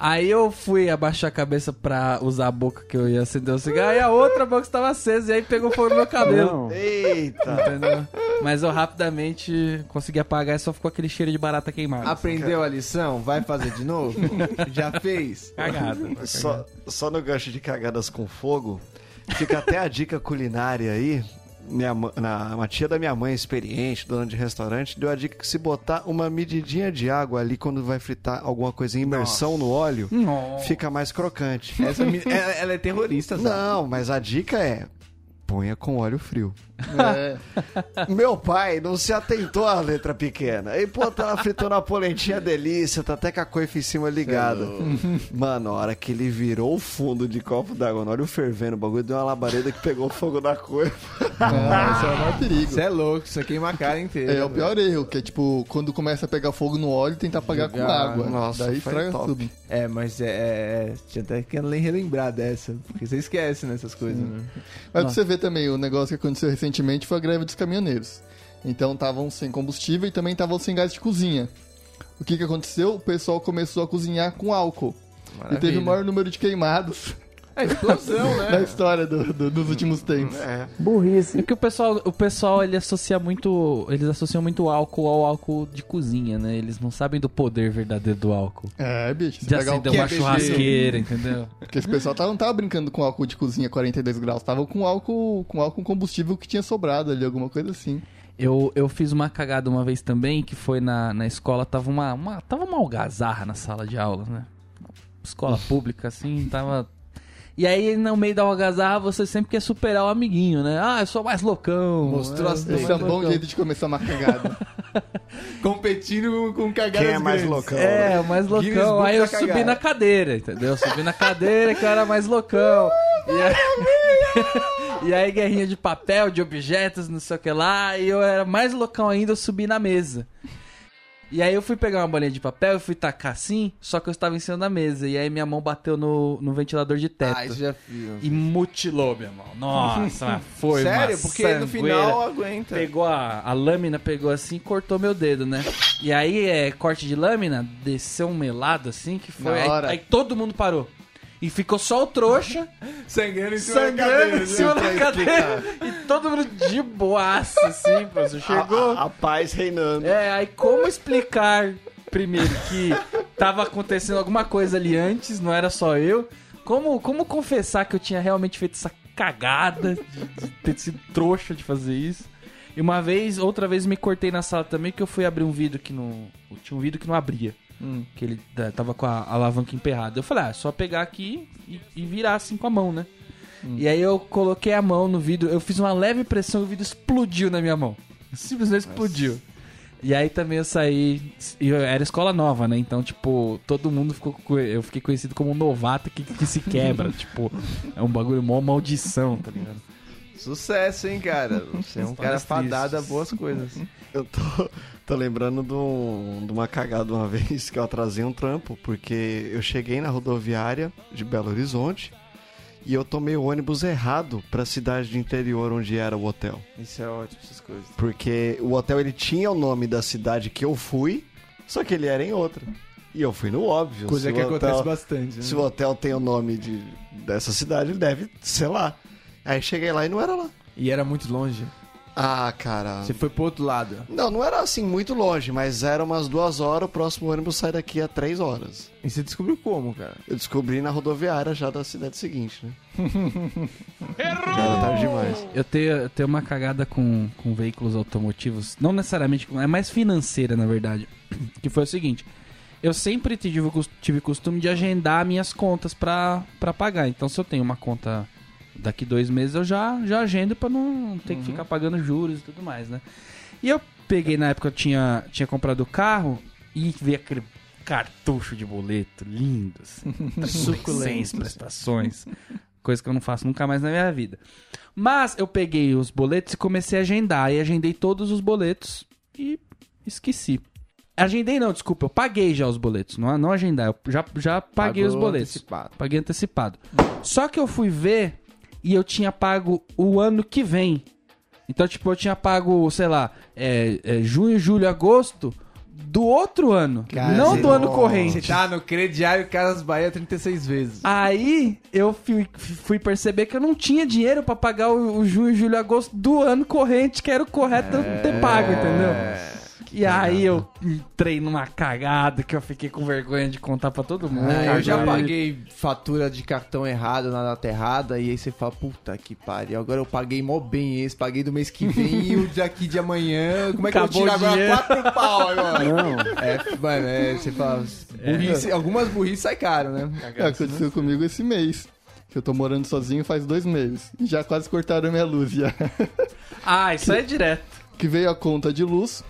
Aí eu fui abaixar a cabeça pra usar a boca que eu ia acender o cigarro e a outra boca estava acesa e aí pegou fogo no meu cabelo. Não. Eita! Entendeu? Mas eu rapidamente consegui apagar e só ficou aquele cheiro de barata queimada. Aprendeu a lição? Vai fazer de novo? Já fez? Cagada. Só, só no gancho de cagadas com fogo, fica até a dica culinária aí. Minha, na, uma tia da minha mãe, experiente, dona de restaurante, deu a dica que se botar uma medidinha de água ali quando vai fritar alguma coisa em imersão no óleo, Nossa. fica mais crocante. Essa mi- ela, ela é terrorista, Zé. Não, mas a dica é: ponha com óleo frio. É, Meu pai não se atentou à letra pequena. E, pô, tá fritando a polentinha delícia, tá até com a coifa em cima ligada. Mano, a hora que ele virou o fundo de copo d'água, no óleo fervendo, o bagulho deu uma labareda que pegou fogo na coifa. ah, esse é o maior perigo. Você é louco, isso queima a cara inteira. É o pior erro, que é tipo, quando começa a pegar fogo no óleo, tentar apagar com água. nossa, Daí foi estraga top. tudo. É, mas é, é, é. Tinha até que relembrar dessa. Porque você esquece nessas coisas, né? Mas pra você ver também, o negócio que aconteceu recentemente foi a greve dos caminhoneiros. Então estavam sem combustível e também estavam sem gás de cozinha. O que que aconteceu? O pessoal começou a cozinhar com álcool. E teve o maior número de queimados É explosão, na né? história do- do- dos últimos tempos. É. Burrice. É que o pessoal, o pessoal ele associa muito, eles associam muito álcool ao álcool de cozinha, né? Eles não sabem do poder verdadeiro do álcool. É, bicho. De acender uma é churrasqueira, entendeu? Porque esse pessoal tava, não tava brincando com álcool de cozinha 42 graus, tava com álcool com álcool combustível que tinha sobrado ali, alguma coisa assim. Eu, eu fiz uma cagada uma vez também, que foi na, na escola, tava uma, uma, tava uma algazarra na sala de aula, né? Escola pública, assim, tava... E aí, no meio da algazarra, você sempre quer superar o amiguinho, né? Ah, eu sou mais loucão. Mostrou né? as Esse é um mais bom loucão. jeito de começar uma cagada. Competindo com cagadas Quem é mais grandes. loucão? É, o mais loucão. Aí eu subi cagada. na cadeira, entendeu? Eu subi na cadeira que eu era mais loucão. E aí, e aí, guerrinha de papel, de objetos, não sei o que lá. E eu era mais loucão ainda, eu subi na mesa. E aí eu fui pegar uma bolinha de papel e fui tacar assim, só que eu estava em cima da mesa. E aí minha mão bateu no, no ventilador de teto. Ah, isso já. E mutilou minha mão. Nossa, foi Sério? Porque no sangueira. final aguenta. Pegou a, a lâmina, pegou assim e cortou meu dedo, né? E aí, é, corte de lâmina, desceu um melado assim que foi. Aí, aí todo mundo parou. E ficou só o trouxa Sangrando em cima da sangrando cadeira. em cima da cadeira. E todo mundo de boaça, assim, pô. Você chegou. A, a paz reinando. É, aí como explicar, primeiro, que tava acontecendo alguma coisa ali antes, não era só eu? Como, como confessar que eu tinha realmente feito essa cagada de, de ter sido trouxa de fazer isso? E uma vez, outra vez me cortei na sala também, que eu fui abrir um vidro que não. Tinha um vidro que não abria. Que ele eh, tava com a alavanca emperrada. Eu falei, ah, é só pegar aqui e, e virar assim com a mão, né? E aí eu coloquei a mão no vidro, eu fiz uma leve pressão e o vidro explodiu na minha mão. Simplesmente explodiu. E aí também eu saí. eu- Era escola nova, né? Então, tipo, todo mundo ficou. co- Eu fiquei conhecido como um novato que, que se quebra. tipo, é um bagulho mó maldição, tá ligado? Sucesso, hein, cara? Você é um cara fadado a boas coisas. Eu tô, tô lembrando de, um- de uma cagada uma vez que eu atrasei um trampo, porque eu cheguei na rodoviária de Belo Horizonte e eu tomei o ônibus errado pra cidade do interior onde era o hotel. Isso é ótimo, essas coisas. Porque o hotel ele tinha o nome da cidade que eu fui, só que ele era em outra. E eu fui no óbvio. Coisa que o acontece hotel- bastante. Né? Se o hotel tem o nome de, dessa cidade, ele deve ser lá. Aí cheguei lá e não era lá. E era muito longe. Ah, cara. Você foi pro outro lado. Não, não era assim muito longe, mas era umas duas horas, o próximo ônibus sai daqui a três horas. E você descobriu como, cara? Eu descobri na rodoviária já da cidade seguinte, né? Já era tarde demais. Eu tenho, eu tenho uma cagada com, com veículos automotivos, não necessariamente, é mais financeira, na verdade. Que foi o seguinte: eu sempre tive, tive costume de agendar minhas contas pra, pra pagar. Então, se eu tenho uma conta daqui dois meses, eu já, já agendo pra não ter que ficar pagando juros e tudo mais, né? E eu peguei na época, eu tinha, tinha comprado o carro e vi aquele cartucho de boleto lindo, assim, suculento, prestações. Coisa que eu não faço nunca mais na minha vida. Mas eu peguei os boletos e comecei a agendar. E agendei todos os boletos e esqueci. Agendei não, desculpa, eu paguei já os boletos. Não, não agendar, eu já, já paguei Pagou os boletos. antecipado. Paguei antecipado. Só que eu fui ver e eu tinha pago o ano que vem. Então, tipo, eu tinha pago, sei lá, é, é, junho, julho, agosto do outro ano, Cara, não você- do ano Você corrente. tá no crediário Casas Bahia 36 vezes. Aí eu fui, fui perceber que eu não tinha dinheiro pra pagar o, o junho, julho, agosto do ano corrente, que era o correto eu ter pago, entendeu? E aí eu entrei numa cagada que eu fiquei com vergonha de contar pra todo mundo. Ah, eu já paguei fatura de cartão errado na data errada e aí você fala, puta que pariu, agora eu paguei mó bem esse, paguei do mês que vem e o daqui de amanhã, como é que Acabou eu o vou tirar dinheiro. agora quatro pau agora? Não. É, mano, é, você fala, burrice- algumas burrices sai caro, né? É, aconteceu comigo esse mês. Que eu tô morando sozinho faz dois meses. E já quase cortaram a minha luz já. Ah, isso é direto. que veio a conta de luz,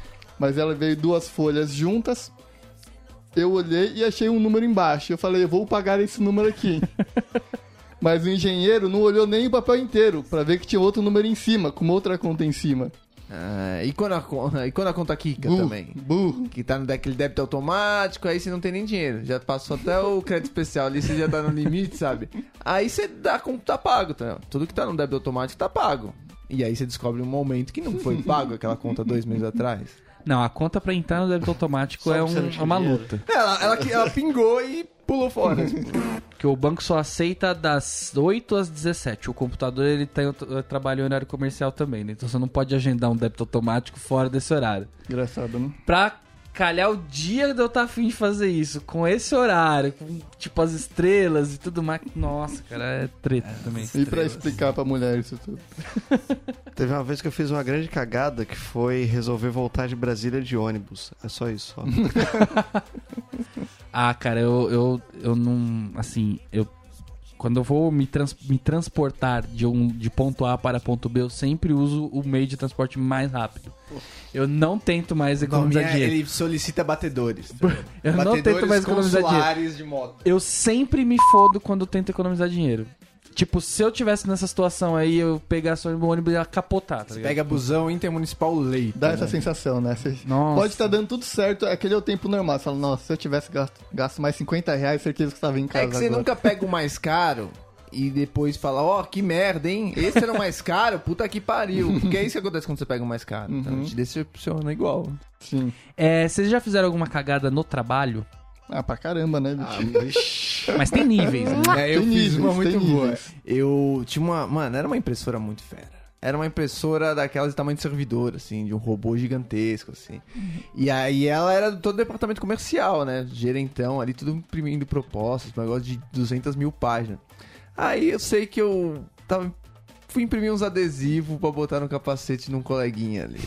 mas ela veio duas folhas juntas. Eu olhei e achei um número embaixo. Eu falei, eu vou pagar esse número aqui. mas o engenheiro não olhou nem o papel inteiro pra ver que tinha outro número em cima, com uma outra conta em cima. Ah, e, quando a, e quando a conta quica Burro, também? burro. Que tá no daquele débito automático, aí você não tem nem dinheiro. Já passou até o crédito especial ali, você já tá no limite, sabe? Aí você dá como tá pago, tá? Tudo que tá no débito automático tá pago. E aí você descobre um momento que não foi pago aquela conta dois meses atrás. Não, a conta pra entrar no débito automático é, um- é uma luta. Ela, ela, ela pingou e pulou fora. Porque o banco só aceita das 8 às 17. O computador ele tem, trabalha em horário comercial também, né? Então você não pode agendar um débito automático fora desse horário. Engraçado, né? Pra calhar o dia de eu estar afim de fazer isso, com esse horário, com tipo as estrelas e tudo mais. Nossa, cara, é treta também. E pra explicar pra mulher isso tudo. Teve uma vez que eu fiz uma grande cagada que foi resolver voltar de Brasília de ônibus. É só isso. Só. Ah, cara, eu, eu, eu não. Assim, eu. Quando eu vou me, trans- me transportar de, um, de ponto A para ponto B, eu sempre uso o meio de transporte mais rápido. Eu não tento mais economizar dinheiro. ele solicita batedores. Eu não tento mais economizar dinheiro. de moto. Eu sempre me fodo quando eu tento economizar dinheiro. Tipo, se eu tivesse nessa situação aí, eu pegasse o ônibus e ia capotar, tá ligado? Pega busão intermunicipal leito. Dá né? essa sensação, né? Você Nossa. pode estar dando tudo certo, aquele é o tempo normal. Você fala, nossa, se eu tivesse gasto, gasto mais 50 reais, certeza que estava em casa É que você agora. nunca pega o mais caro e depois fala, ó, que merda, hein? Esse era o mais caro, puta que pariu. Porque é isso que acontece quando você pega o mais caro. Então te decepciona igual. Sim. É, vocês já fizeram alguma cagada no trabalho? Ah, pra caramba, né? Ah. Mas tem níveis, né? É, eu Tem fiz níveis, uma muito boa. níveis. Eu tinha uma. Mano, era uma impressora muito fera. Era uma impressora daquelas de tamanho de servidor, assim, de um robô gigantesco, assim. E aí ela era do todo departamento comercial, né? Gerentão ali, tudo imprimindo propostas, um negócio de 200 mil páginas. Aí eu sei que eu tava, fui imprimir uns adesivos pra botar no capacete num coleguinha ali.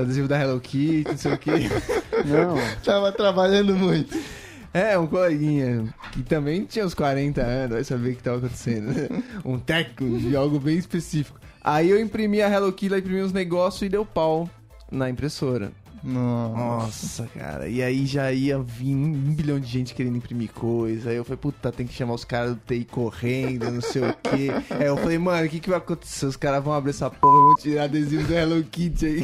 Adesivo da Hello Kitty, não sei o quê. Não. Tava trabalhando muito. É, um coleguinha que também tinha uns 40 anos, vai saber o que tava acontecendo. né? Um técnico de algo bem específico. Aí eu imprimi a Hello Kitty, lá imprimi uns negócios e deu pau na impressora. Nossa. Nossa, cara. E aí já ia vir um, um bilhão de gente querendo imprimir coisa. Aí eu falei, puta, tem que chamar os caras do TI correndo, não sei o quê. Aí eu falei, mano, o que, que vai acontecer? Os caras vão abrir essa porra, vão tirar adesivo do Hello Kitty aí.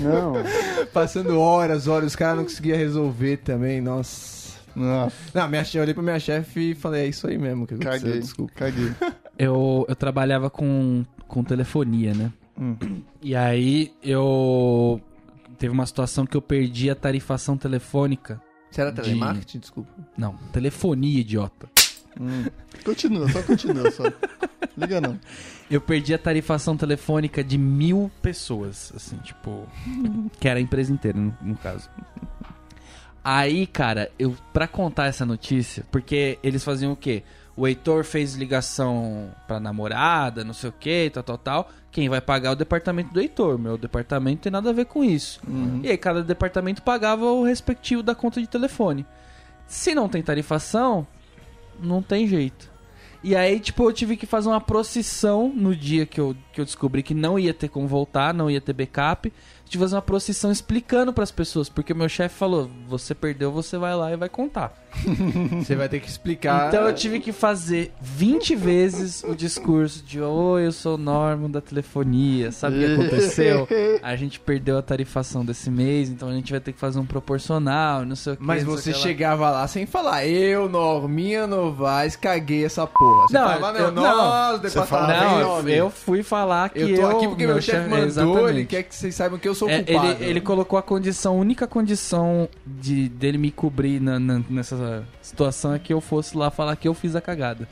Não. Passando horas, horas, os caras não conseguiam resolver também, nossa. Nossa. Não, minha, eu olhei pra minha chefe e falei, é isso aí mesmo que aconteceu, Caguei. desculpa. Caguei. Eu, eu trabalhava com, com telefonia, né? Hum. E aí eu. Teve uma situação que eu perdi a tarifação telefônica. Você era De- telemarketing? Desculpa. Não, telefonia, idiota. Hum. Continua, só continua, só. Liga não. Eu perdi a tarifação telefônica de mil pessoas, assim, tipo. Que era a empresa inteira, no, no caso. Aí, cara, eu pra contar essa notícia, porque eles faziam o quê? O Heitor fez ligação pra namorada, não sei o que, tal, tal, tal. Quem vai pagar é o departamento do Heitor. Meu departamento tem nada a ver com isso. E aí cada departamento pagava o respectivo da conta de telefone. Se não tem tarifação, não tem jeito. E aí, tipo, eu tive que fazer uma procissão no dia que eu, que eu descobri que não ia ter como voltar, não ia ter backup. Tive que fazer uma procissão explicando pras pessoas, porque meu chefe falou: você perdeu, você vai lá e vai contar. Você vai ter que explicar. Então eu tive que fazer 20 vezes o discurso de Oi, eu sou o Norman da telefonia, sabe o que aconteceu? A gente perdeu a tarifação desse mês, então a gente vai ter que fazer um proporcional, não sei o que. Mas você que lá. chegava lá sem falar, eu, Norminha Novaes, caguei essa porra. Você Não, falava, eu- não, nós, Você fala, departamento. Não, eu, fui falar que Eu eu... tô aqui porque meu chefe mandou, ele quer que vocês saibam que eu sou o É, culpado. ele, ele colocou a condição, a única condição de dele me cobrir na- na- nessa situação é que eu fosse lá falar que eu fiz a cagada.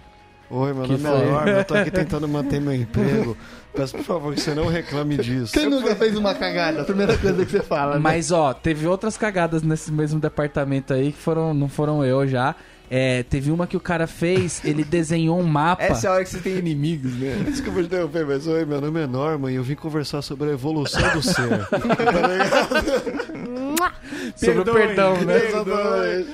Oi, meu Que nome foi? é Norma, eu tô aqui tentando manter meu emprego. Peço, por favor, que você não reclame disso. Quem nunca fez uma cagada? A primeira coisa que você fala, né? Mas ó, teve outras cagadas nesse mesmo departamento aí que foram, não foram eu já. É, teve uma que o cara fez, ele desenhou um mapa. Essa é a hora que você tem inimigos, né? Desculpa te interromper, mas oi, meu nome é Norma e eu vim conversar sobre a evolução do ser. tá sobre o perdão, né? Exatamente.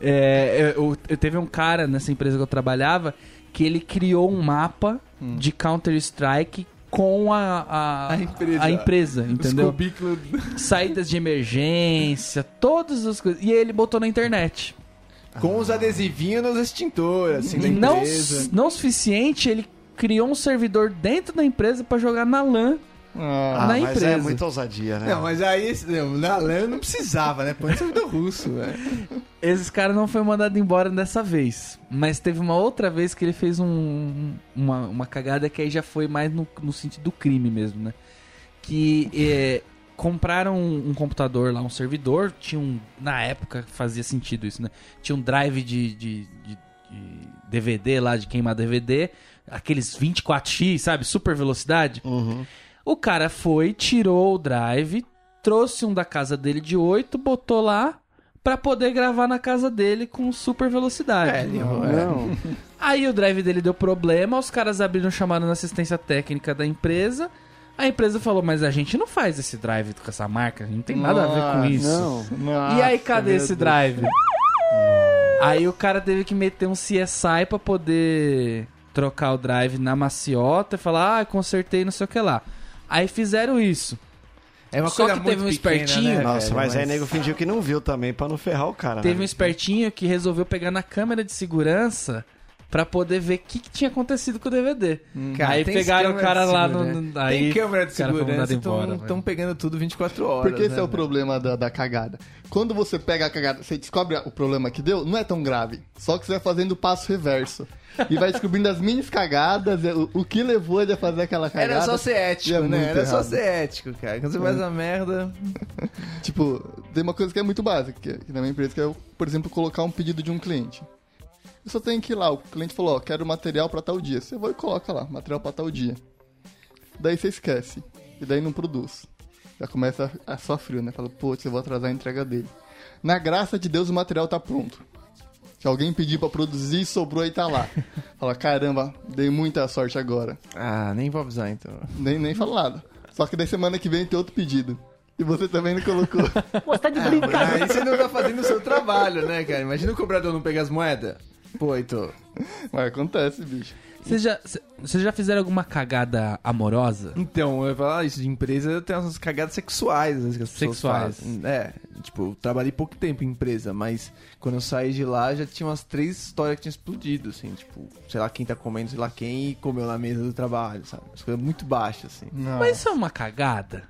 É, eu, eu- teve um cara nessa empresa que eu trabalhava que ele criou um mapa de Counter-Strike com a, a, A empresa. a empresa, Os entendeu? cubículos. Saídas de emergência, todas as coisas. E ele botou na internet. Com os adesivinhos nos extintores, assim, da E não, empresa. não o suficiente, ele criou um servidor dentro da empresa pra jogar na LAN. Ah, Ah, Na mas empresa. é muita ousadia, né? Não, mas aí, não, na LAN não precisava, né? Põe servidor russo, velho. Esses caras não foi mandado embora dessa vez. Mas teve uma outra vez que ele fez um, uma, uma cagada que aí já foi mais no, no sentido do crime mesmo, né? Que é, compraram um, um computador lá, um servidor. Tinha um. Na época fazia sentido isso, né? Tinha um drive de, de, de- de DVD lá, de queimar DVD. Aqueles 24x, sabe? Super velocidade. Uhum. O cara foi, tirou o drive, trouxe um da casa dele de 8, botou lá pra poder gravar na casa dele com super velocidade. É, ele- Não. Aí o drive dele deu problema, os caras abriram chamada na assistência técnica da empresa. A empresa falou: "Mas a gente não faz esse drive com essa marca, não tem nada a ver com Nossa, isso". Não. E aí, cadê esse Deus. drive? Aí o cara teve que meter um CSI pra poder trocar o drive na maciota e falar, ah, consertei não sei o que lá. Aí fizeram isso. É uma Só coisa que teve muito um pequena, espertinho. né, Nossa, velho? mas aí nego fingiu que não viu também, pra não ferrar o cara, Teve um né? espertinho que resolveu pegar na câmera de segurança pra poder ver o que, que tinha acontecido com o DVD. Cara, aí pegaram o cara de lá segurança. no... Aí Tem câmera de segurança, estão pegando tudo 24 horas. Porque esse né, é o velho? problema da, da cagada. Quando você pega a cagada, você descobre o problema que deu, não é tão grave. Só que você vai fazendo o passo reverso. E vai descobrindo as mini cagadas, é, o, o que levou ele a fazer aquela cagada. Era só ser ético, é né? Era só errado. ser ético, cara. Quando você faz a merda. Tipo, tem uma coisa que é muito básica, que, que na minha empresa, que é, por exemplo, colocar um pedido de um cliente. Eu só tenho que ir lá, o cliente falou, ó, quero material pra tal dia. Você vai e coloca lá, material pra tal dia. Daí você esquece, e daí não produz. Já começa a, frio, né? Fala, putz, eu vou atrasar a entrega dele. Na graça de Deus, o material tá pronto. Se alguém pedir pra produzir, sobrou e tá lá. Fala, caramba, dei muita sorte agora. Ah, nem vou avisar então. Nem, nem fala nada. Só que daí semana que vem tem outro pedido. E você também não colocou. Aí você não tá fazendo o seu trabalho, né, cara? Imagina o cobrador não pegar as moedas. Pô, Heitor. Mas acontece, bicho. Vocês já, cê- já fizeram alguma cagada amorosa? Então, eu ia falar isso de empresa, tem umas cagadas sexuais às vezes, que as pessoas Sexuais. fazem. É, tipo, eu trabalhei pouco tempo em empresa, mas quando eu saí de lá já tinha umas três histórias que tinham explodido, assim, tipo, sei lá quem tá comendo, sei lá quem, e comeu na mesa do trabalho, sabe? As coisas muito baixas, assim. Não. Mas isso é uma cagada?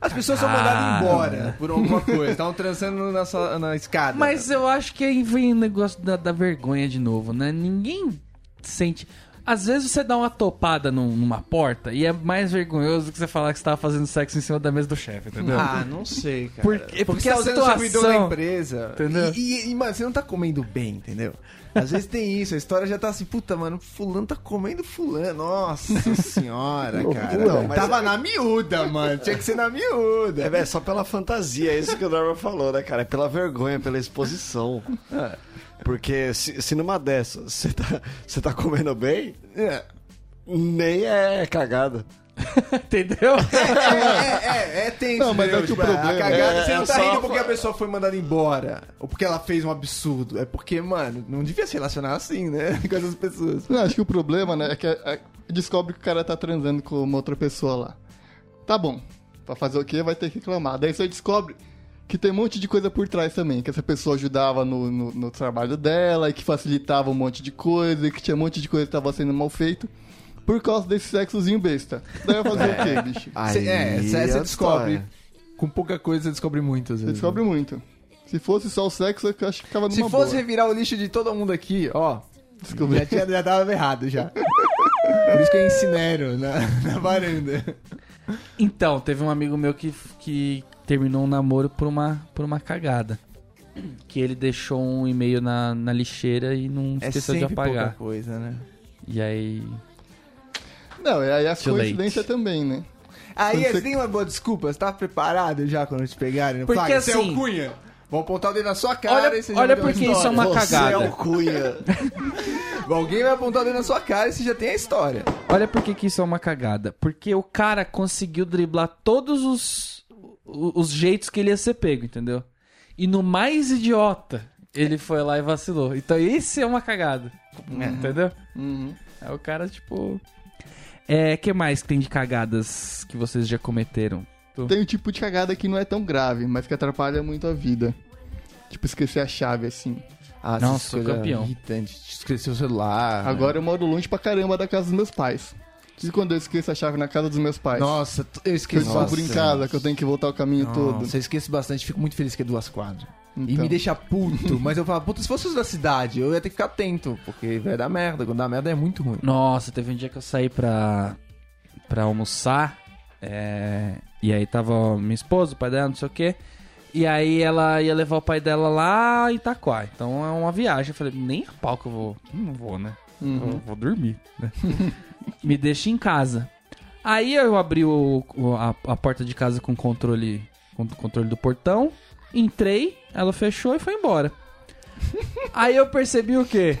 As pessoas são mandadas embora por alguma coisa, estavam transando na, sala- na escada. Mas eu acho que aí vem o negócio da, da vergonha de novo, né? Ninguém sente. Às vezes você dá uma topada num- numa porta e é mais vergonhoso do que você falar que você tava fazendo sexo em cima da mesa do chefe, entendeu? Ah, não sei, cara. Porque- porque, porque você a tá usando o servidor situação- da empresa. Entendeu? E, e- e, mano, você não tá comendo bem, entendeu? Às vezes tem isso, a história já tá assim, puta, mano, fulano tá comendo fulano. Nossa senhora, cara. Não, mas Tava na miúda, mano. Tinha que ser na miúda. É, velho, só pela fantasia, é isso que o Norman falou, né, cara? É pela vergonha, pela exposição. Porque se, se numa dessas você tá, você tá comendo bem, É. nem é cagada. Entendeu? É, é, é, é tenso. Não, mas é entendeu? que o Tipo, a problema cagada, é- você não é tá só- rindo porque a pessoa foi mandada embora. Ou porque ela fez um absurdo. É porque, mano, não devia se relacionar assim, né? Com essas pessoas. Não, acho que o problema, né, é que é- é- descobre que o cara tá transando com uma outra pessoa lá. Tá bom. Pra fazer o quê? Vai ter que reclamar. Daí você descobre que tem um monte de coisa por trás também. Que essa pessoa ajudava no, no, no trabalho dela, e que facilitava um monte de coisa, e que tinha um monte de coisa que tava sendo mal feito. Por causa desse sexozinho besta. Daí vai fazer o quê, bicho? Cê- é, você é descobre. história. Com pouca coisa, você descobre muito, às Você descobre muito. Se fosse só o sexo, eu acho que ficava numa Se fosse boa. revirar o lixo de todo mundo aqui, ó, Descobri. já, tinha, já tava errado já. Por isso que eu incinero na, na varanda. Então, teve um amigo meu que, que terminou um namoro por uma, por uma cagada. Que ele deixou um e-mail na, na lixeira e não É esqueceu de sempre pouca apagar. coisa, né? E aí. Não, e aí a Too coincidência late. também, né? Aí você você- tem uma boa desculpa, você tá preparado já quando te pegarem? Porque Fala, "Você é assim- o Cunha. Vão apontar o dedo na sua cara Olha- e você já olha porque isso é história. uma Você cagada. é o Cunha. Alguém vai apontar o dedo na sua cara e você já tem a história. Olha por que isso é uma cagada. Porque o cara conseguiu driblar todos os, os jeitos que ele ia ser pego, entendeu? E no mais idiota, ele foi lá e vacilou. Então esse é uma cagada. Entendeu? Uhum. É o cara, tipo. É, que mais que tem de cagadas que vocês já cometeram? Tem um tipo de cagada que não é tão grave, mas que atrapalha muito a vida. Tipo, esquecer a chave, assim. Ah, Nossa, coisas campeão. irritantes. Esqueceu o celular. né? Agora eu moro longe pra caramba da casa dos meus pais. E quando eu esqueço a chave na casa dos meus pais? Nossa, eu que eu esqueço descubro em bastante. casa, que eu tenho que voltar o caminho todo. Nossa, eu esqueço bastante, fico muito feliz que é duas quadras. E Então. me deixa puto, mas eu falo, puta, se fosse os da cidade, eu ia ter que ficar atento, porque vai dar merda, quando dá merda é muito ruim. Nossa, teve um dia que eu saí pra, pra almoçar. é, e aí tava minha esposa, o pai dela, não sei o quê. E aí ela ia levar o pai dela lá em Itaquá. Então é uma viagem. Eu falei, nem a pau que eu vou. Não vou, né? Uhum. Eu vou dormir, né? Me deixa em casa. Aí eu abri o, o- a, a porta de casa com controle, com o controle do portão. Entrei, ela fechou e foi embora. Aí eu percebi o quê?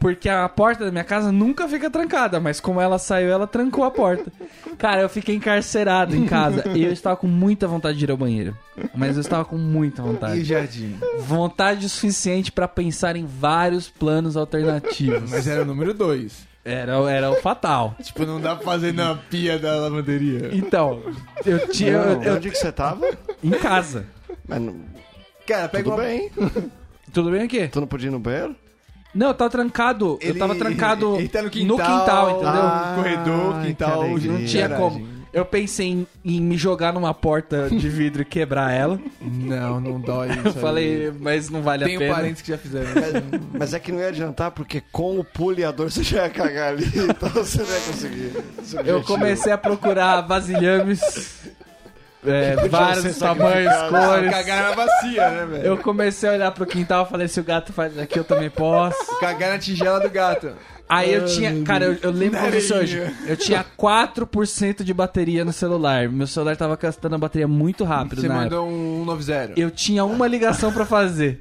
Porque a porta da minha casa nunca fica trancada, mas como ela saiu, ela trancou a porta. Cara, eu fiquei encarcerado em casa e eu estava com muita vontade de ir ao banheiro. Mas eu estava com muita E vontade. jardim? Vontade o suficiente pra pensar em vários planos alternativos. Mas era o número dois. Era, era o fatal. Tipo, não dá pra fazer na pia da lavanderia. Então, eu tinha. Eu, eu- Onde que você tava? em casa. Mas não- Cara, pega tudo uma... bem. Tudo bem aqui? Tu não podia ir no banheiro? Não, eu tava trancado. eu Ele- tava trancado ele tá no no quintal, quintal, entendeu? Ah, corredor, quintal. Não tinha como. Eu pensei em, em me jogar numa porta de vidro e quebrar ela. Não, não dói isso Eu falei, mas não vale Tenho a pena. parentes que já fizeram Mas é que não ia adiantar, porque com o puliador você já ia cagar ali, então você não ia conseguir. Eu comecei a procurar vasilhames. É, vários tamanhos, cores. Cagar na bacia, né, velho? Eu comecei a olhar pro quintal e falei, se o gato faz aqui, eu também posso. Cagar na tigela do gato. Aí eu tinha, cara, eu, eu lembro Na disso hoje. areinha. Eu tinha 4% de bateria no celular. Meu celular tava gastando a bateria muito rápido Você na mandou um 190. época. Eu tinha uma ligação pra fazer.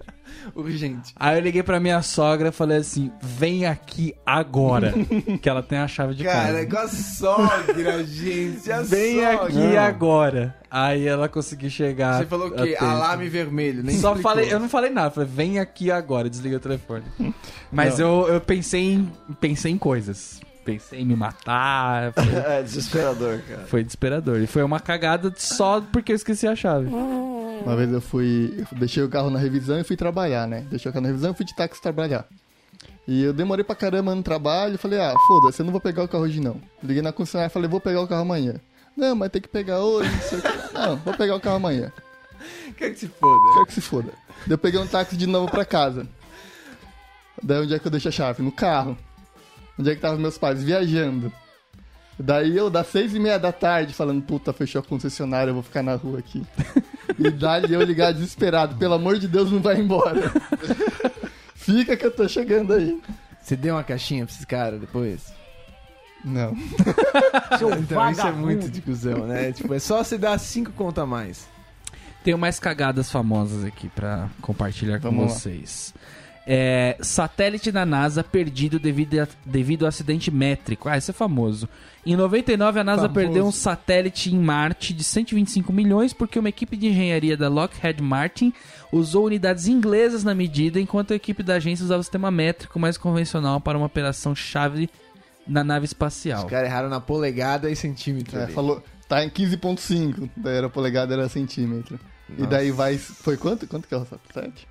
Urgente. Aí eu liguei pra minha sogra e falei assim: vem aqui agora. que ela tem a chave de Cara, casa. é com a sogra, gente. A Vem sogra. aqui agora. Aí ela conseguiu chegar. Você falou o quê? Alarme vermelho. Nem Só explicou. falei, eu não falei nada, falei, vem aqui agora, desliguei o telefone. Mas eu, eu pensei em pensei em coisas. Pensei em me matar. Foi, É desesperador, cara. foi desesperador. E foi uma cagada só porque eu esqueci a chave. Uma vez eu fui. Eu deixei o carro na revisão e fui trabalhar, né? Deixei o carro na revisão e fui de táxi trabalhar. E eu demorei pra caramba no trabalho. Falei, ah, foda-se, eu não vou pegar o carro hoje não. Liguei na concessionária e falei, vou pegar o carro amanhã. Não, mas tem que pegar hoje, não sei o que. Não, vou pegar o carro amanhã. Quer que se foda. Quero que se foda. Daí eu peguei um táxi de novo pra casa. Daí onde é que eu deixo a chave? No carro. Onde é que estavam meus pais? Viajando. Daí eu, das seis e meia da tarde, falando, puta, fechou a concessionária, eu vou ficar na rua aqui. e daí eu ligar desesperado, pelo amor de Deus, não vai embora. Fica que eu tô chegando aí. Você deu uma caixinha pra esses caras depois? Não. então isso é muito de cuzão, né? tipo, é só você dar cinco conto a mais. Tenho mais cagadas famosas aqui pra compartilhar com Vamos lá. É, satélite da NASA perdido devido a, devido a acidente métrico. Ah, isso é famoso. Em 99, a NASA Famoso. perdeu um satélite em Marte de 125 milhões porque uma equipe de engenharia da Lockheed Martin usou unidades inglesas na medida, enquanto a equipe da agência usava o sistema métrico mais convencional para uma operação chave na nave espacial. Os caras erraram na polegada e centímetro. É, falou, tá em 15.5. Daí era polegada, era centímetro. E daí vai. Foi quanto? Quanto que é o satélite?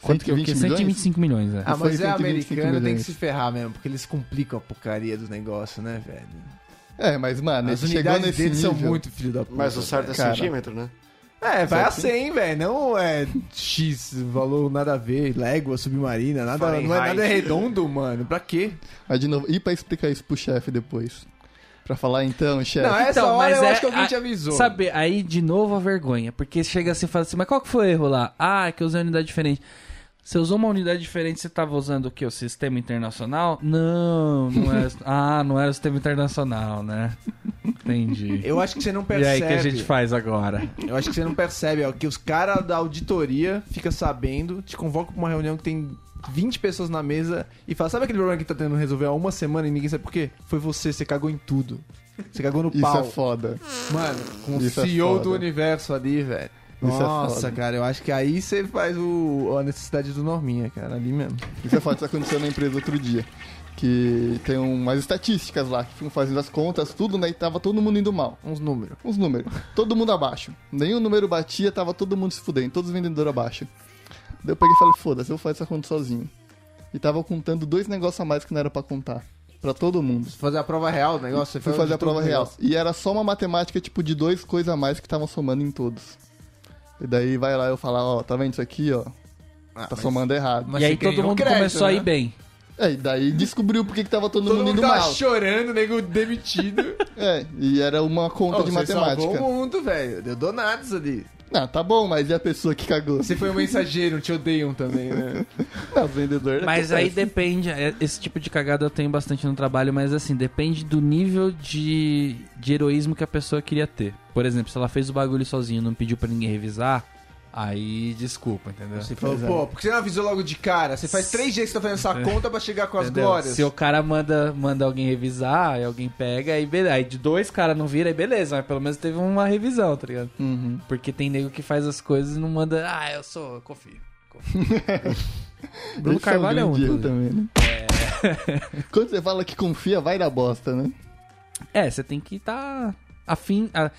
Quanto que, o quê? 120 milhões? 125 milhões, é. Ah, Foi mas é 125 americano, tem que se ferrar mesmo, porque eles complicam a porcaria do negócio, né, velho? É, mas, mano, As ele chegou unidades nesse nível. são muito filho da puta. Mas o certo é Cara. centímetro, né? É, vai a Certo. 100, velho. Não é X, valor nada a ver, légua, submarina, nada, não é nada redondo, mano. Pra quê? Mas de novo, e pra explicar isso pro chefe depois? Pra falar então, chefe. Não, essa Então, hora mas eu é- acho que alguém a- te avisou. Sabe, aí de novo a vergonha. Porque chega assim e fala assim, mas qual que foi o erro lá? Ah, é que eu usei uma unidade diferente. Você usou uma unidade diferente, você tava usando o quê? O sistema internacional? Não, não era. ah, não era o sistema internacional, né? Entendi. Eu acho que você não E percebe. aí, o que a gente faz agora? Eu acho que você não percebe, ó, que os caras da auditoria ficam sabendo, te convocam pra uma reunião que tem 20 pessoas na mesa e fala, sabe aquele problema que tá tentando resolver há uma semana e ninguém sabe por quê? Foi você, você cagou em tudo. Você cagou no Isso pau. é foda. Mano, com o Isso é CEO foda. do universo ali, velho. Isso é Nossa, foda. cara, eu acho que aí você faz o, a necessidade do Norminha, cara, ali mesmo. Isso é foda, isso aconteceu na empresa outro dia. Que tem umas estatísticas lá, que ficam fazendo as contas, tudo, né? E tava todo mundo indo mal. Uns números. Uns números. Todo mundo abaixo. Nenhum número batia, tava todo mundo se fudendo, todos os vendedores abaixo. Daí eu peguei e falei, foda-se, eu vou fazer essa conta sozinho. E tava contando dois negócios a mais que não era pra contar. Pra todo mundo. Fazer a prova real do negócio, você Fui fazer a prova real. negócio. E era só uma matemática, tipo, de dois coisas a mais que estavam somando em todos. E daí vai lá eu falar, ó, tá vendo isso aqui, ó? Ah, Tá mas- somando errado. Mas e aí todo mundo crédito, começou a ir né? bem. É, e daí descobriu por que tava todo, Todo mundo mundo indo tava mal. chorando, nego demitido. É, e era uma conta Ô, de matemática. salvou o mundo, velho. Deu donados ali. Não, tá bom, mas e a pessoa que cagou? Você foi um mensageiro, te odeiam também, né? É, o vendedor. Mas aí depende, é, esse tipo de cagada eu tenho bastante no trabalho, mas assim, depende do nível de, de heroísmo que a pessoa queria ter. Por exemplo, se ela fez o bagulho sozinho e não pediu pra ninguém revisar, aí desculpa, entendeu? Você falou, é. pô, por que você não avisou logo de cara? Você faz três dias que você tá fazendo essa conta pra chegar com as Entendeu? glórias. Se o cara manda, manda alguém revisar, aí alguém pega, aí beleza. Aí de dois caras não vira, aí beleza, mas pelo menos teve uma revisão, tá ligado? Uhum. Porque tem nego que faz as coisas e não manda, ah, eu sou, eu confio. confio. Bruno é Carvalho é um. inclusive. também, né? Quando você fala que confia, vai dar bosta, né? É, você tem que estar afim. a-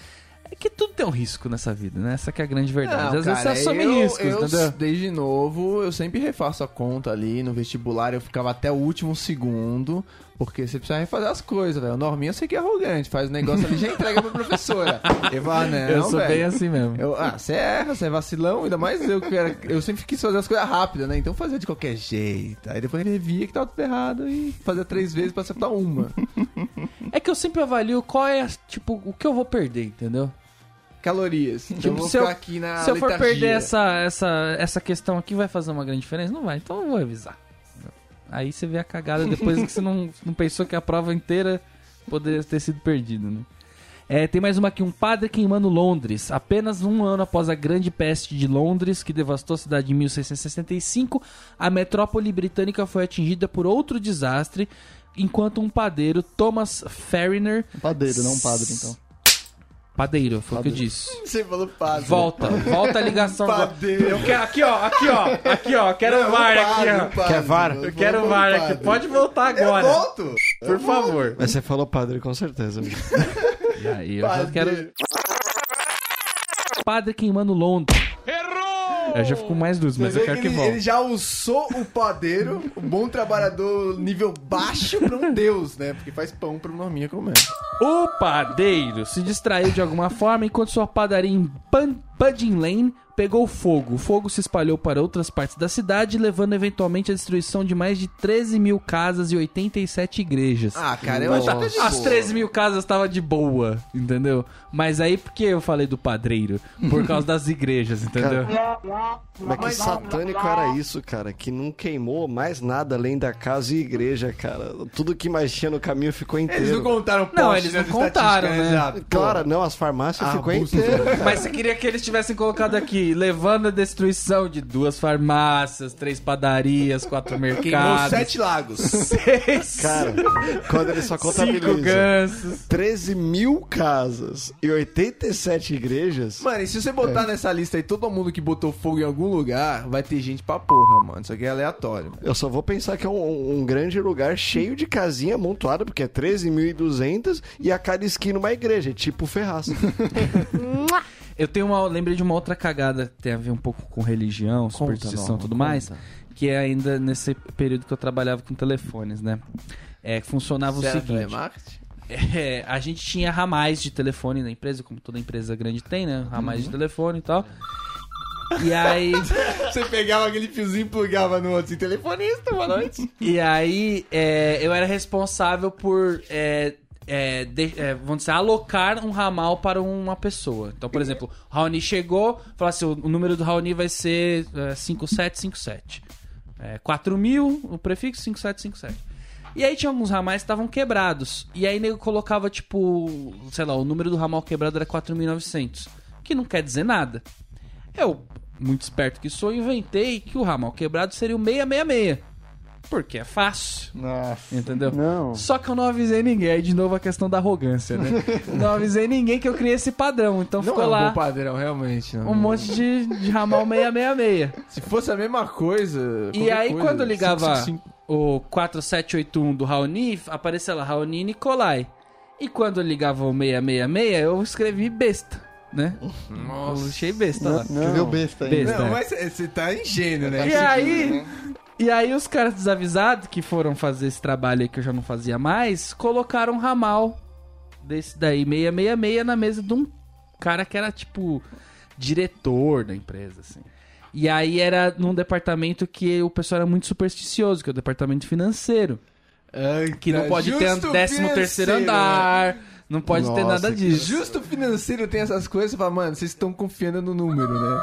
É que tudo tem um risco nessa vida, né? Essa que é a grande verdade. Não, Às vezes cara, você assume eu, riscos, eu, entendeu? Desde novo, eu sempre refaço a conta ali no vestibular. Eu ficava até o último segundo, porque você precisa refazer as coisas, velho. O Norminha eu sei que é arrogante, faz o negócio ali e já entrega pra professora. Eu falo, ah, não, eu sou velho. bem assim mesmo. Eu, ah, você erra, você é vacilão, ainda mais eu que era, eu sempre quis fazer as coisas rápidas, né? Então fazia de qualquer jeito. Aí depois ele via que tava tudo errado e fazia três vezes pra acertar uma. É que eu sempre avalio qual é, tipo, o que eu vou perder, entendeu? Calorias. Então Tipo, se eu- aqui na Se eu for perder essa, essa, essa questão aqui, vai fazer uma grande diferença? Não vai, então eu vou revisar. Aí você vê a cagada depois que você não, não pensou que a prova inteira poderia ter sido perdida, né? É, tem mais uma aqui, um padre queimando Londres. Apenas um ano após a grande peste de Londres, que devastou a cidade em 1665, a metrópole britânica foi atingida por outro desastre, enquanto um padeiro, Thomas Fariner... Um padeiro, não um padre, então. Padeiro, foi o que eu disse. Você falou padre. Volta, volta a ligação. Padeiro. Eu quero, aqui ó, aqui ó, aqui ó, quero o VAR aqui ó. Quer VAR? Eu quero o VAR aqui, pode voltar agora, Volto. por favor. Mas você falou padre com certeza. amigo. E aí, eu quero... Padre queimando Londres. Eu já fico mais luz, mas eu quero que ele, volte. ele já usou o padeiro, o bom trabalhador nível baixo pra um deus, né? Porque faz pão pro Norminha comer. O padeiro se distraiu de alguma forma enquanto sua padaria em Pudding Lane pegou fogo. O fogo se espalhou para outras partes da cidade, levando eventualmente à destruição de mais de 13 mil casas e 87 igrejas. Ah, cara, eu acho que as boa. 13 mil casas estavam de boa, entendeu? Mas aí por que eu falei do padreiro? Por causa das igrejas, entendeu? Mas que satânico era isso, cara? Que não queimou mais nada além da casa e igreja, cara. Tudo que mais tinha no caminho ficou inteiro. Eles não contaram poste Não, eles não contaram, né? pô. Claro, não, as farmácias Ah, ficou inteiro. Mas você queria que eles tivessem colocado aqui, levando a destruição de duas farmácias, três padarias, quatro Queimou mercados, sete lagos. seis, Cara, quando ele só cinco contabiliza gansos. 13 mil casas e 87 igrejas, Mano, e se você botar nessa lista aí todo mundo que botou fogo em algum lugar, vai ter gente pra porra, mano. Isso aqui é aleatório. eu só vou pensar que é um, um grande lugar cheio de casinha amontoada, porque é 13.200 e a cada esquina uma igreja, tipo Ferraz. Eu tenho uma, lembrei de uma outra cagada que tem a ver um pouco com religião, superstição e tudo mais, que é ainda nesse período que eu trabalhava com telefones, né? É, funcionava o seguinte. É, a gente tinha ramais de telefone na empresa, como toda empresa grande tem, né? Ramais de telefone e tal. E aí, Você pegava aquele fiozinho e plugava no outro. Assim, telefonista, boa noite. e aí é, eu era responsável por é, é, de- é, vamos dizer, alocar um ramal para uma pessoa. Então, por exemplo, Raoni chegou, falou assim, o, o número do Raoni vai ser é, 5757. É, 4 mil, o prefixo 5757. E aí tinha alguns ramais que estavam quebrados. E aí nego colocava, tipo, sei lá, o número do ramal quebrado era 4.900. Que não quer dizer nada. Eu, muito esperto que sou, inventei que o ramal quebrado seria o 666. Porque é fácil. Nossa. Entendeu? Não. Só que eu não avisei ninguém. Aí de novo a questão da arrogância, né? não avisei ninguém que eu criei esse padrão. Então Não ficou é um lá bom padrão, realmente. não. um monte de, de ramal 666. Se fosse a mesma coisa. E aí coisa, quando eu ligava 555. o 4781 do Raoni, aparecia lá Raoni Nicolai. E quando eu ligava o 666, eu escrevi besta, né? Eu achei besta lá. Não. Escreveu besta ainda. Besta. Não, mas você tá ingênuo, né? E aí, e aí os caras desavisados que foram fazer esse trabalho aí que eu já não fazia mais, colocaram um ramal desse daí, 666, na mesa de um cara que era tipo diretor da empresa, assim. E aí era num departamento que o pessoal era muito supersticioso, que é o departamento financeiro. Que não pode ter 13 terceiro andar, não pode ter Nossa, nada que disso. Justo financeiro tem essas coisas, você fala, mano, vocês estão confiando no número, né?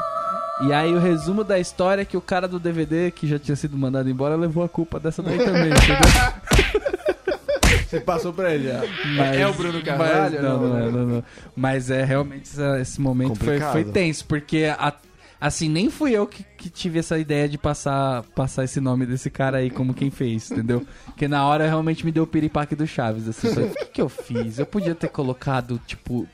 E aí o resumo da história é que o cara do DVD, que já tinha sido mandado embora, levou a culpa dessa daí também, entendeu? Você passou pra ele, ó. Mas- é o Bruno Carvalho? Mas, não, não, não, não. Mas é realmente esse momento foi, foi tenso, porque a- assim, nem fui eu que, que tive essa ideia de passar, passar esse nome desse cara aí como quem fez, entendeu? Porque na hora realmente me deu o piripaque do Chaves, assim, falei, o que, que eu fiz? Eu podia ter colocado, tipo,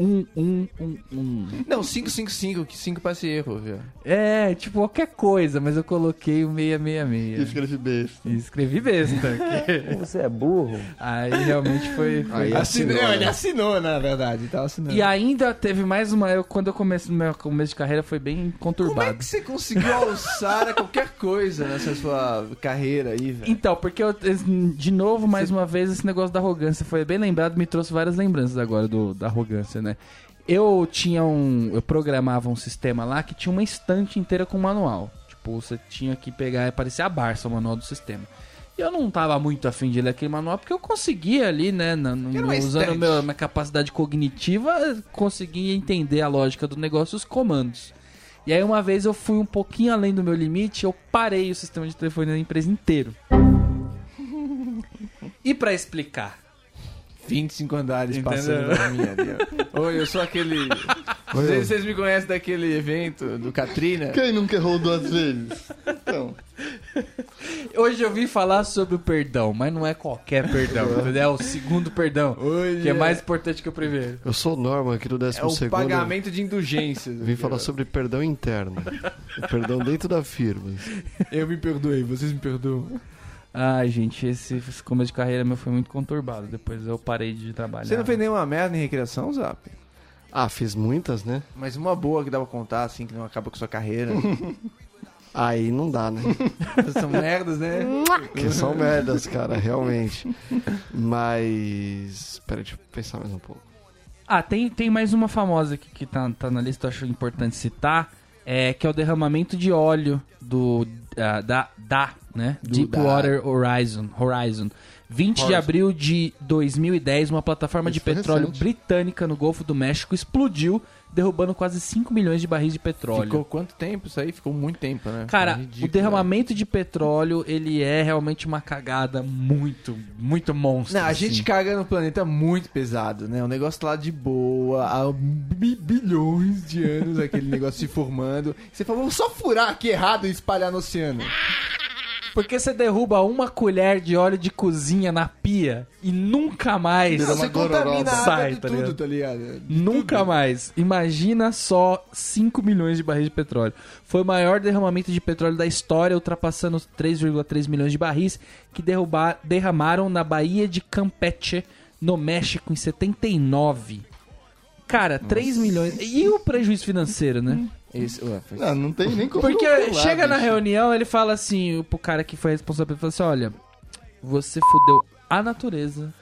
um, um, um, um. Não, 555, que 5 parece erro, viu? É, tipo, qualquer coisa, mas eu coloquei o E 666. escrevi besta. E escrevi besta. que- Você é burro? Aí realmente foi. foi- Aí Assinou, assinou, ele né? assinou, na verdade, tá assinando. E ainda teve mais uma. Eu, quando eu comecei meu começo de carreira foi bem Como é conturbado. que você conseguiu alçar a qualquer coisa nessa sua carreira aí, velho? Então, porque eu, de novo, mais uma vez, esse negócio da arrogância foi bem lembrado, me trouxe várias lembranças agora do, da arrogância, né? Eu tinha um. Eu programava um sistema lá que tinha uma estante inteira com manual. Tipo, você tinha que pegar e parecia a Barça o manual do sistema. E eu não tava muito afim de ler aquele manual, porque eu conseguia ali, né, na- no- usando meu, minha capacidade cognitiva, conseguia entender a lógica do negócio e os comandos. E aí uma vez eu fui um pouquinho além do meu limite, eu parei o sistema de telefone da empresa inteiro. E pra explicar, 25 andares Entendeu? passando na minha ali, ó. Oi, eu sou aquele. Não sei se vocês me conhecem daquele evento do Katrina. Quem nunca errou duas vezes? Então, Hoje eu vim falar sobre o perdão, mas não é qualquer perdão? É o segundo perdão, Hoje que é mais importante que o primeiro. Eu sou o Norman aqui do 12 é o segundo. pagamento de indulgências. Vim falar sobre perdão interno. O perdão dentro da firma. Eu me perdoei, vocês me perdoam. Ai, gente, esse, esse começo de carreira meu foi muito conturbado. Depois eu parei de trabalhar. Você não fez nenhuma merda em recreação, Zap? Ah, fiz muitas, né? Mas uma boa que dá pra contar, assim, que não acaba com sua carreira. Aí não dá, né? São merdas, né? Que são merdas, cara, realmente. Mas. Pera, deixa eu pensar mais um pouco. Ah, tem, tem mais uma famosa aqui que tá, tá na lista, eu acho importante citar. É, que é o derramamento de óleo do ah, da, da né? Deepwater Horizon, Horizon. 20 de abril de 2010, uma plataforma Isso de petróleo recente. britânica no Golfo do México explodiu, derrubando quase 5 milhões de barris de petróleo. Ficou quanto tempo isso aí? Ficou muito tempo, né? Cara, É ridículo, o derramamento de petróleo, ele é realmente uma cagada muito, muito monstro. Não, a gente assim. caga no planeta muito pesado, né? O negócio tá lá de boa, há bi- bilhões de anos aquele negócio se formando. Você falou, vou só furar aqui errado e espalhar no oceano. Porque você derruba uma colher de óleo de cozinha na pia e nunca mais. Uma você contamina a Sai, de tá tudo, ligado? tá ligado? Nunca mais. Imagina só 5 milhões de barris de petróleo. Foi o maior derramamento de petróleo da história, ultrapassando os 3,3 milhões de barris que derrubar, derramaram na Baía de Campeche, no México, em 79. Cara, 3 milhões. E o prejuízo financeiro, né? Esse, ué, foi- não, não tem nem como Porque calcular, chega na bicho. reunião, ele fala assim, pro cara que foi responsável, ele fala assim, olha, você fudeu a natureza,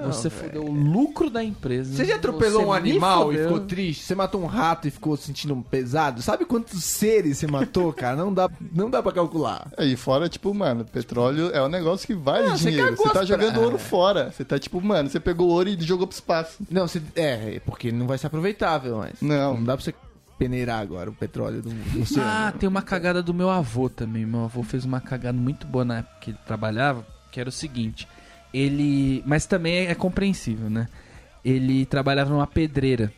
você fudeu o lucro da empresa. Você já atropelou Você um animal e ficou triste? Você matou um rato e ficou sentindo um pesado? Sabe quantos seres você matou, cara? Não dá, não dá pra calcular. Aí fora, tipo, mano, petróleo é um negócio que vale Não, você dinheiro. cagou Você tá jogando pra- ouro fora. Você tá, tipo, mano, você pegou ouro e jogou pro espaço. Não, você, é, é porque não vai ser aproveitável mais. Não. Não dá pra você peneirar agora o petróleo do, do oceano. Ah, tem uma cagada do meu avô também. Meu avô fez uma cagada muito boa na época que ele trabalhava, que era o seguinte. Ele. Mas também é compreensível, né? Ele trabalhava numa pedreira.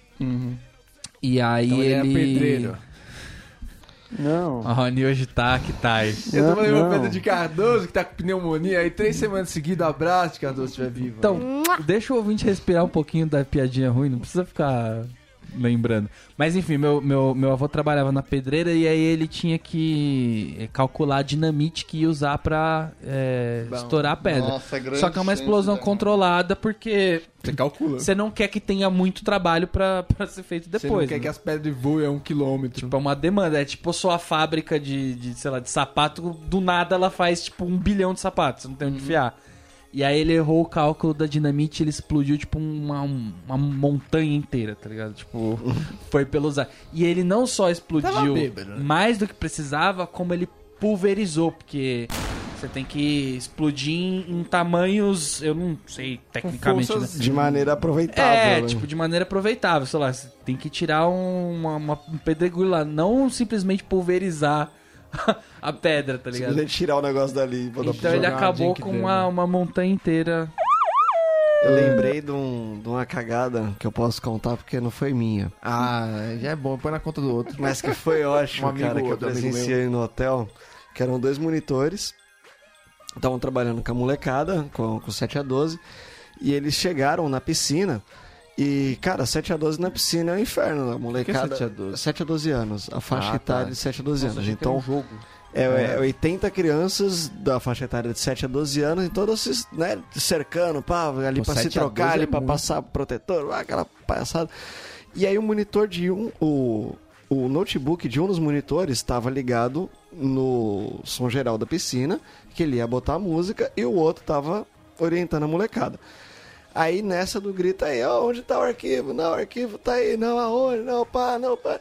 E aí Então ele ele. era pedreiro. Não. Ó, o Nioji tá que tá aí. Eu tô falando não. Pedro de Cardoso, que tá com pneumonia, aí três semanas seguidas, abraço de Cardoso estiver vivo. Então, deixa o ouvinte respirar um pouquinho da piadinha ruim, não precisa ficar lembrando. Mas enfim, meu, meu, meu avô trabalhava na pedreira e aí ele tinha que eh, calcular a dinamite que ia usar pra eh, Bom. estourar a pedra. Nossa, grande Só que é uma explosão controlada porque você calcula. você não quer que tenha muito trabalho pra, pra ser feito Você depois. não quer né? que as pedras voem a um quilômetro. Tipo, é uma demanda. É tipo a sua fábrica de, de, sei lá, de sapato, do nada ela faz tipo um bilhão de sapatos, você não tem onde enfiar. E aí ele errou o cálculo da dinamite ele explodiu tipo uma, uma montanha inteira, tá ligado? Tipo, foi pelos ar. E ele não só explodiu bêbado, né? mais do que precisava, como ele pulverizou, porque você tem que explodir em, em tamanhos, eu não sei tecnicamente, né? De maneira aproveitável. É, né? tipo, de maneira aproveitável, sei lá, você tem que tirar um, uma, uma, um pedregulho lá, não simplesmente pulverizar a pedra, tá ligado? Simplesmente tirar o negócio dali e botar Então ele acabou com uma, uma montanha inteira. Eu lembrei de, um- de uma cagada que eu posso contar porque não foi minha. Ah, já é bom, põe na conta do outro. Mas que foi ótimo, Um amigo cara, que eu presenciei no hotel. Que eram dois monitores. Estavam trabalhando com a molecada, com, com 7 a 12. E eles chegaram na piscina. E, cara, 7 a 12 na piscina é um inferno. A molecada. 7 a 12? 7 a 12 anos. A faixa Ah, etária tá. de 7 a 12 Nossa, anos. Então, um jogo. é, é 80 crianças da faixa etária de 7 a 12 anos e todas se, né, cercando, pá, ali Pô, pra se 7 a 12 trocar, ali é pra muito. passar protetor, ah, aquela palhaçada. E aí o monitor de um, o, o notebook de um dos monitores estava ligado no som geral da piscina, que ele ia botar a música, e o outro tava orientando a molecada. Aí nessa do grito aí, ó, onde tá o arquivo? Não, o arquivo tá aí, não, aonde? Não, pá, não, pá.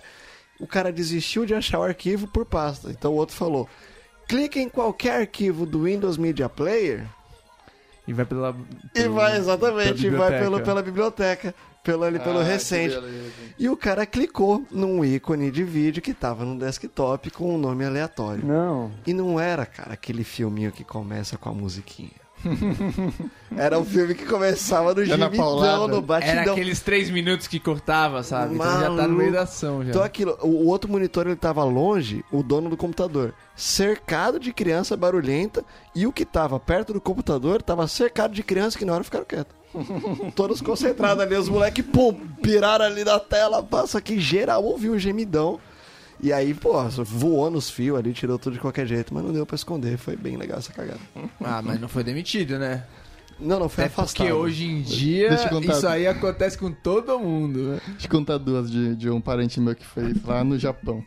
O cara desistiu de achar o arquivo por pasta. Então o outro falou: clique em qualquer arquivo do Windows Media Player E vai pela. e vai, exatamente, e vai pelo, pela biblioteca, pelo, ali, pelo Ah, recente. E o cara clicou num ícone de vídeo que tava no desktop com um nome aleatório. Não. E não era, cara, aquele filminho que começa com a musiquinha. era um filme que começava no gemidão, no batidão. Era aqueles três minutos que cortava, sabe? Então já tá no meio da ação já. Então aquilo, o, o outro monitor ele tava longe, o dono do computador, cercado de criança barulhenta, e o que tava perto do computador tava cercado de crianças que na hora ficaram quietos. Todos concentrados ali, os moleques, pum, piraram ali na tela, passa que geral ouviu um gemidão. E aí, pô, voou nos fios ali, tirou tudo de qualquer jeito, mas não deu pra esconder, foi bem legal essa cagada. Ah, mas não foi demitido, né? Não, não, foi Até afastado. porque hoje em dia contar. isso aí acontece com todo mundo, né? Deixa eu contar duas de, de um parente meu que fez lá no Japão.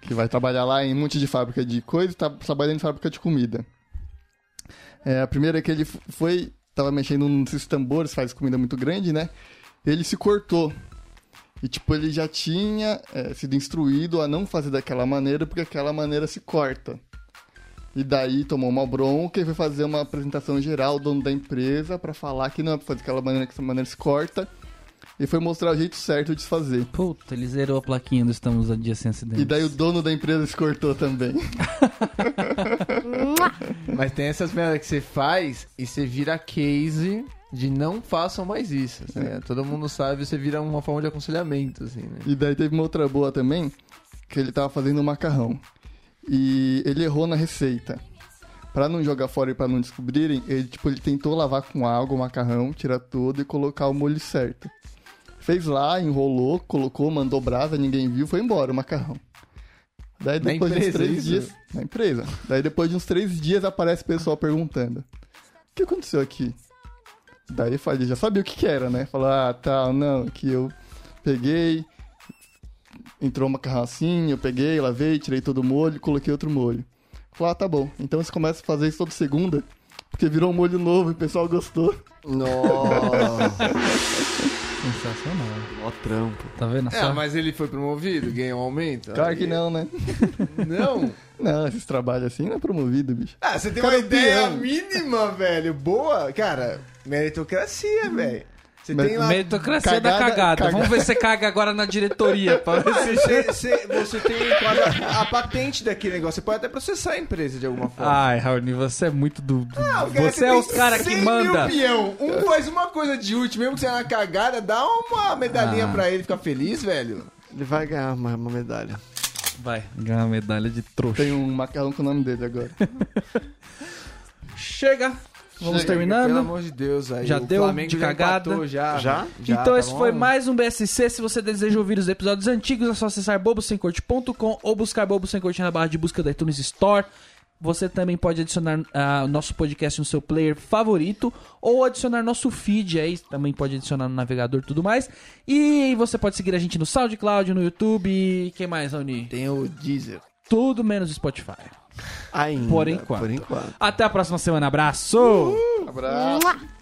Que vai trabalhar lá em um monte de fábrica de coisa e tá trabalhando em fábrica de comida. É, a primeira é que ele foi, tava mexendo nesses tambores, faz comida muito grande, né? Ele se cortou. E, tipo, ele já tinha é, sido instruído a não fazer daquela maneira, porque aquela maneira se corta. E daí tomou uma bronca e foi fazer uma apresentação geral, dono da empresa, pra falar que não é pra fazer daquela maneira, que essa maneira se corta. E foi mostrar o jeito certo de se fazer. Puta, ele zerou a plaquinha do Estamos a Dia Sem Acidentes. E daí o dono da empresa se cortou também. Mas tem essas merdas que você faz e você vira case de não façam mais isso. né? Todo mundo sabe, você vira uma forma de aconselhamento, assim, né? E daí teve uma outra boa também, que ele tava fazendo um macarrão. E ele errou na receita. Pra não jogar fora e pra não descobrirem, ele, tipo, ele tentou lavar com água o macarrão, tirar tudo e colocar o molho certo. Fez lá, enrolou, colocou, mandou brasa, ninguém viu, foi embora o macarrão. Daí depois de uns três isso? dias. Na empresa. Daí depois de uns três dias aparece o pessoal perguntando: O que aconteceu aqui? Daí eu falei, já sabia o que, que era, né? Falar, ah, tá, não, que eu peguei, entrou uma macarrão assim, eu peguei, lavei, tirei todo o molho, coloquei outro molho. Falei, ah, tá bom. Então você começa a fazer isso toda segunda, Porque virou um molho novo e o pessoal gostou. Nossa, Sensacional. ó trampo. Tá vendo É, só? mas ele foi promovido, ganhou um aumento? Claro que não, né? Não? Não, esses trabalhos assim não é promovido, bicho. Ah, você tem Cara, uma ideia mínima, velho. Boa. Cara, meritocracia, velho. Você Mas tem lá... Meritocracia da Cagada- cagada. caga- Vamos ver se você caga agora na diretoria. Pra ver se... Você, você- você tem quase a, a patente daquele negócio. Você pode até processar a empresa de alguma forma. Ai, Raoni, você é muito do. do- Ah, o cara, você é tem os caras que 100 manda. Mil peão. Um faz uma coisa de último, mesmo que você é na cagada, dá uma medalhinha Ah. pra ele ficar feliz, velho. Ele vai ganhar uma, uma medalha. Vai, ganhar uma medalha de trouxa. Tem um macarrão com o nome dele agora. Chega. Vamos Chega, terminando. Pelo amor de Deus, aí. Já o deu Flamengo de já cagada? empatou, Já? Já? então tá esse bom? foi mais um BSC. Se você deseja ouvir os episódios antigos, é só acessar bobosemcorte.com ou buscar Bobo Sem Corte na barra de busca da iTunes Store. Você também pode adicionar ah, o nosso podcast no seu player favorito ou adicionar nosso feed aí, também pode adicionar no navegador e tudo mais. E você pode seguir a gente no SoundCloud, no YouTube e quem mais, Raoni? Tem o Deezer. Tudo menos Spotify. Ainda. Por enquanto. Por enquanto. Até a próxima semana. Abraço! Abraço. I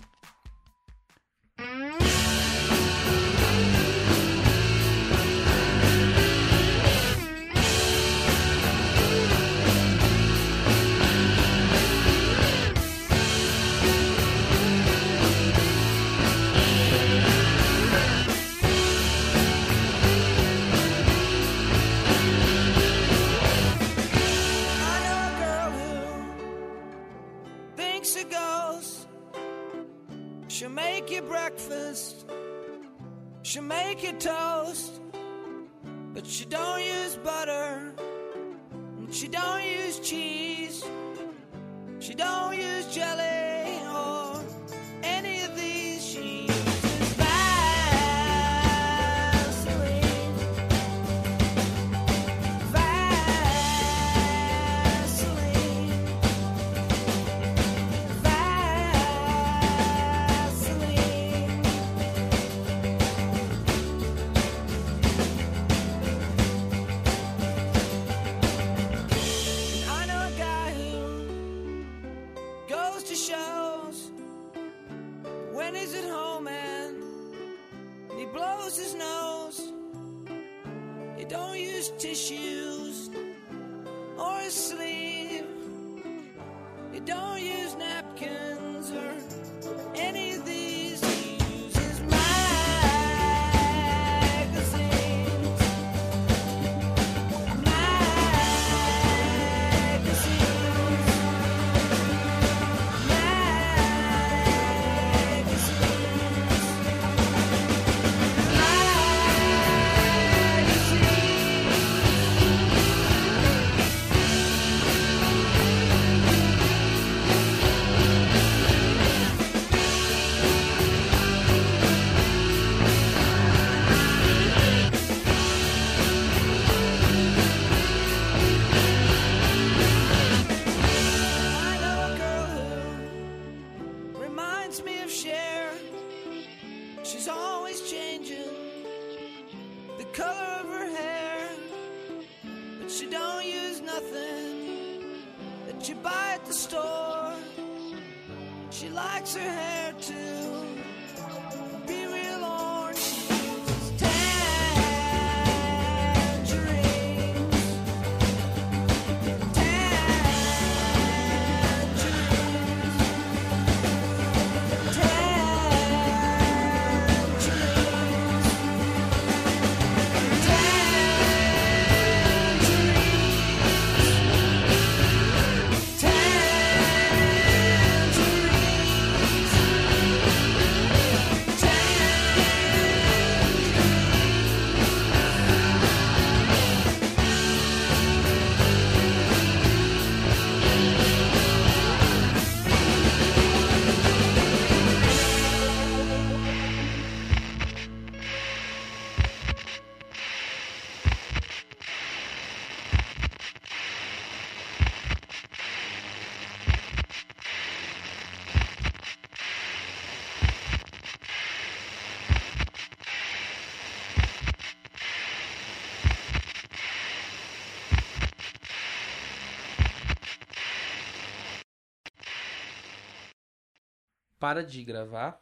make you breakfast. She'll make you toast. But she don't use butter. And she don't use cheese. She don't use jelly or can para de gravar.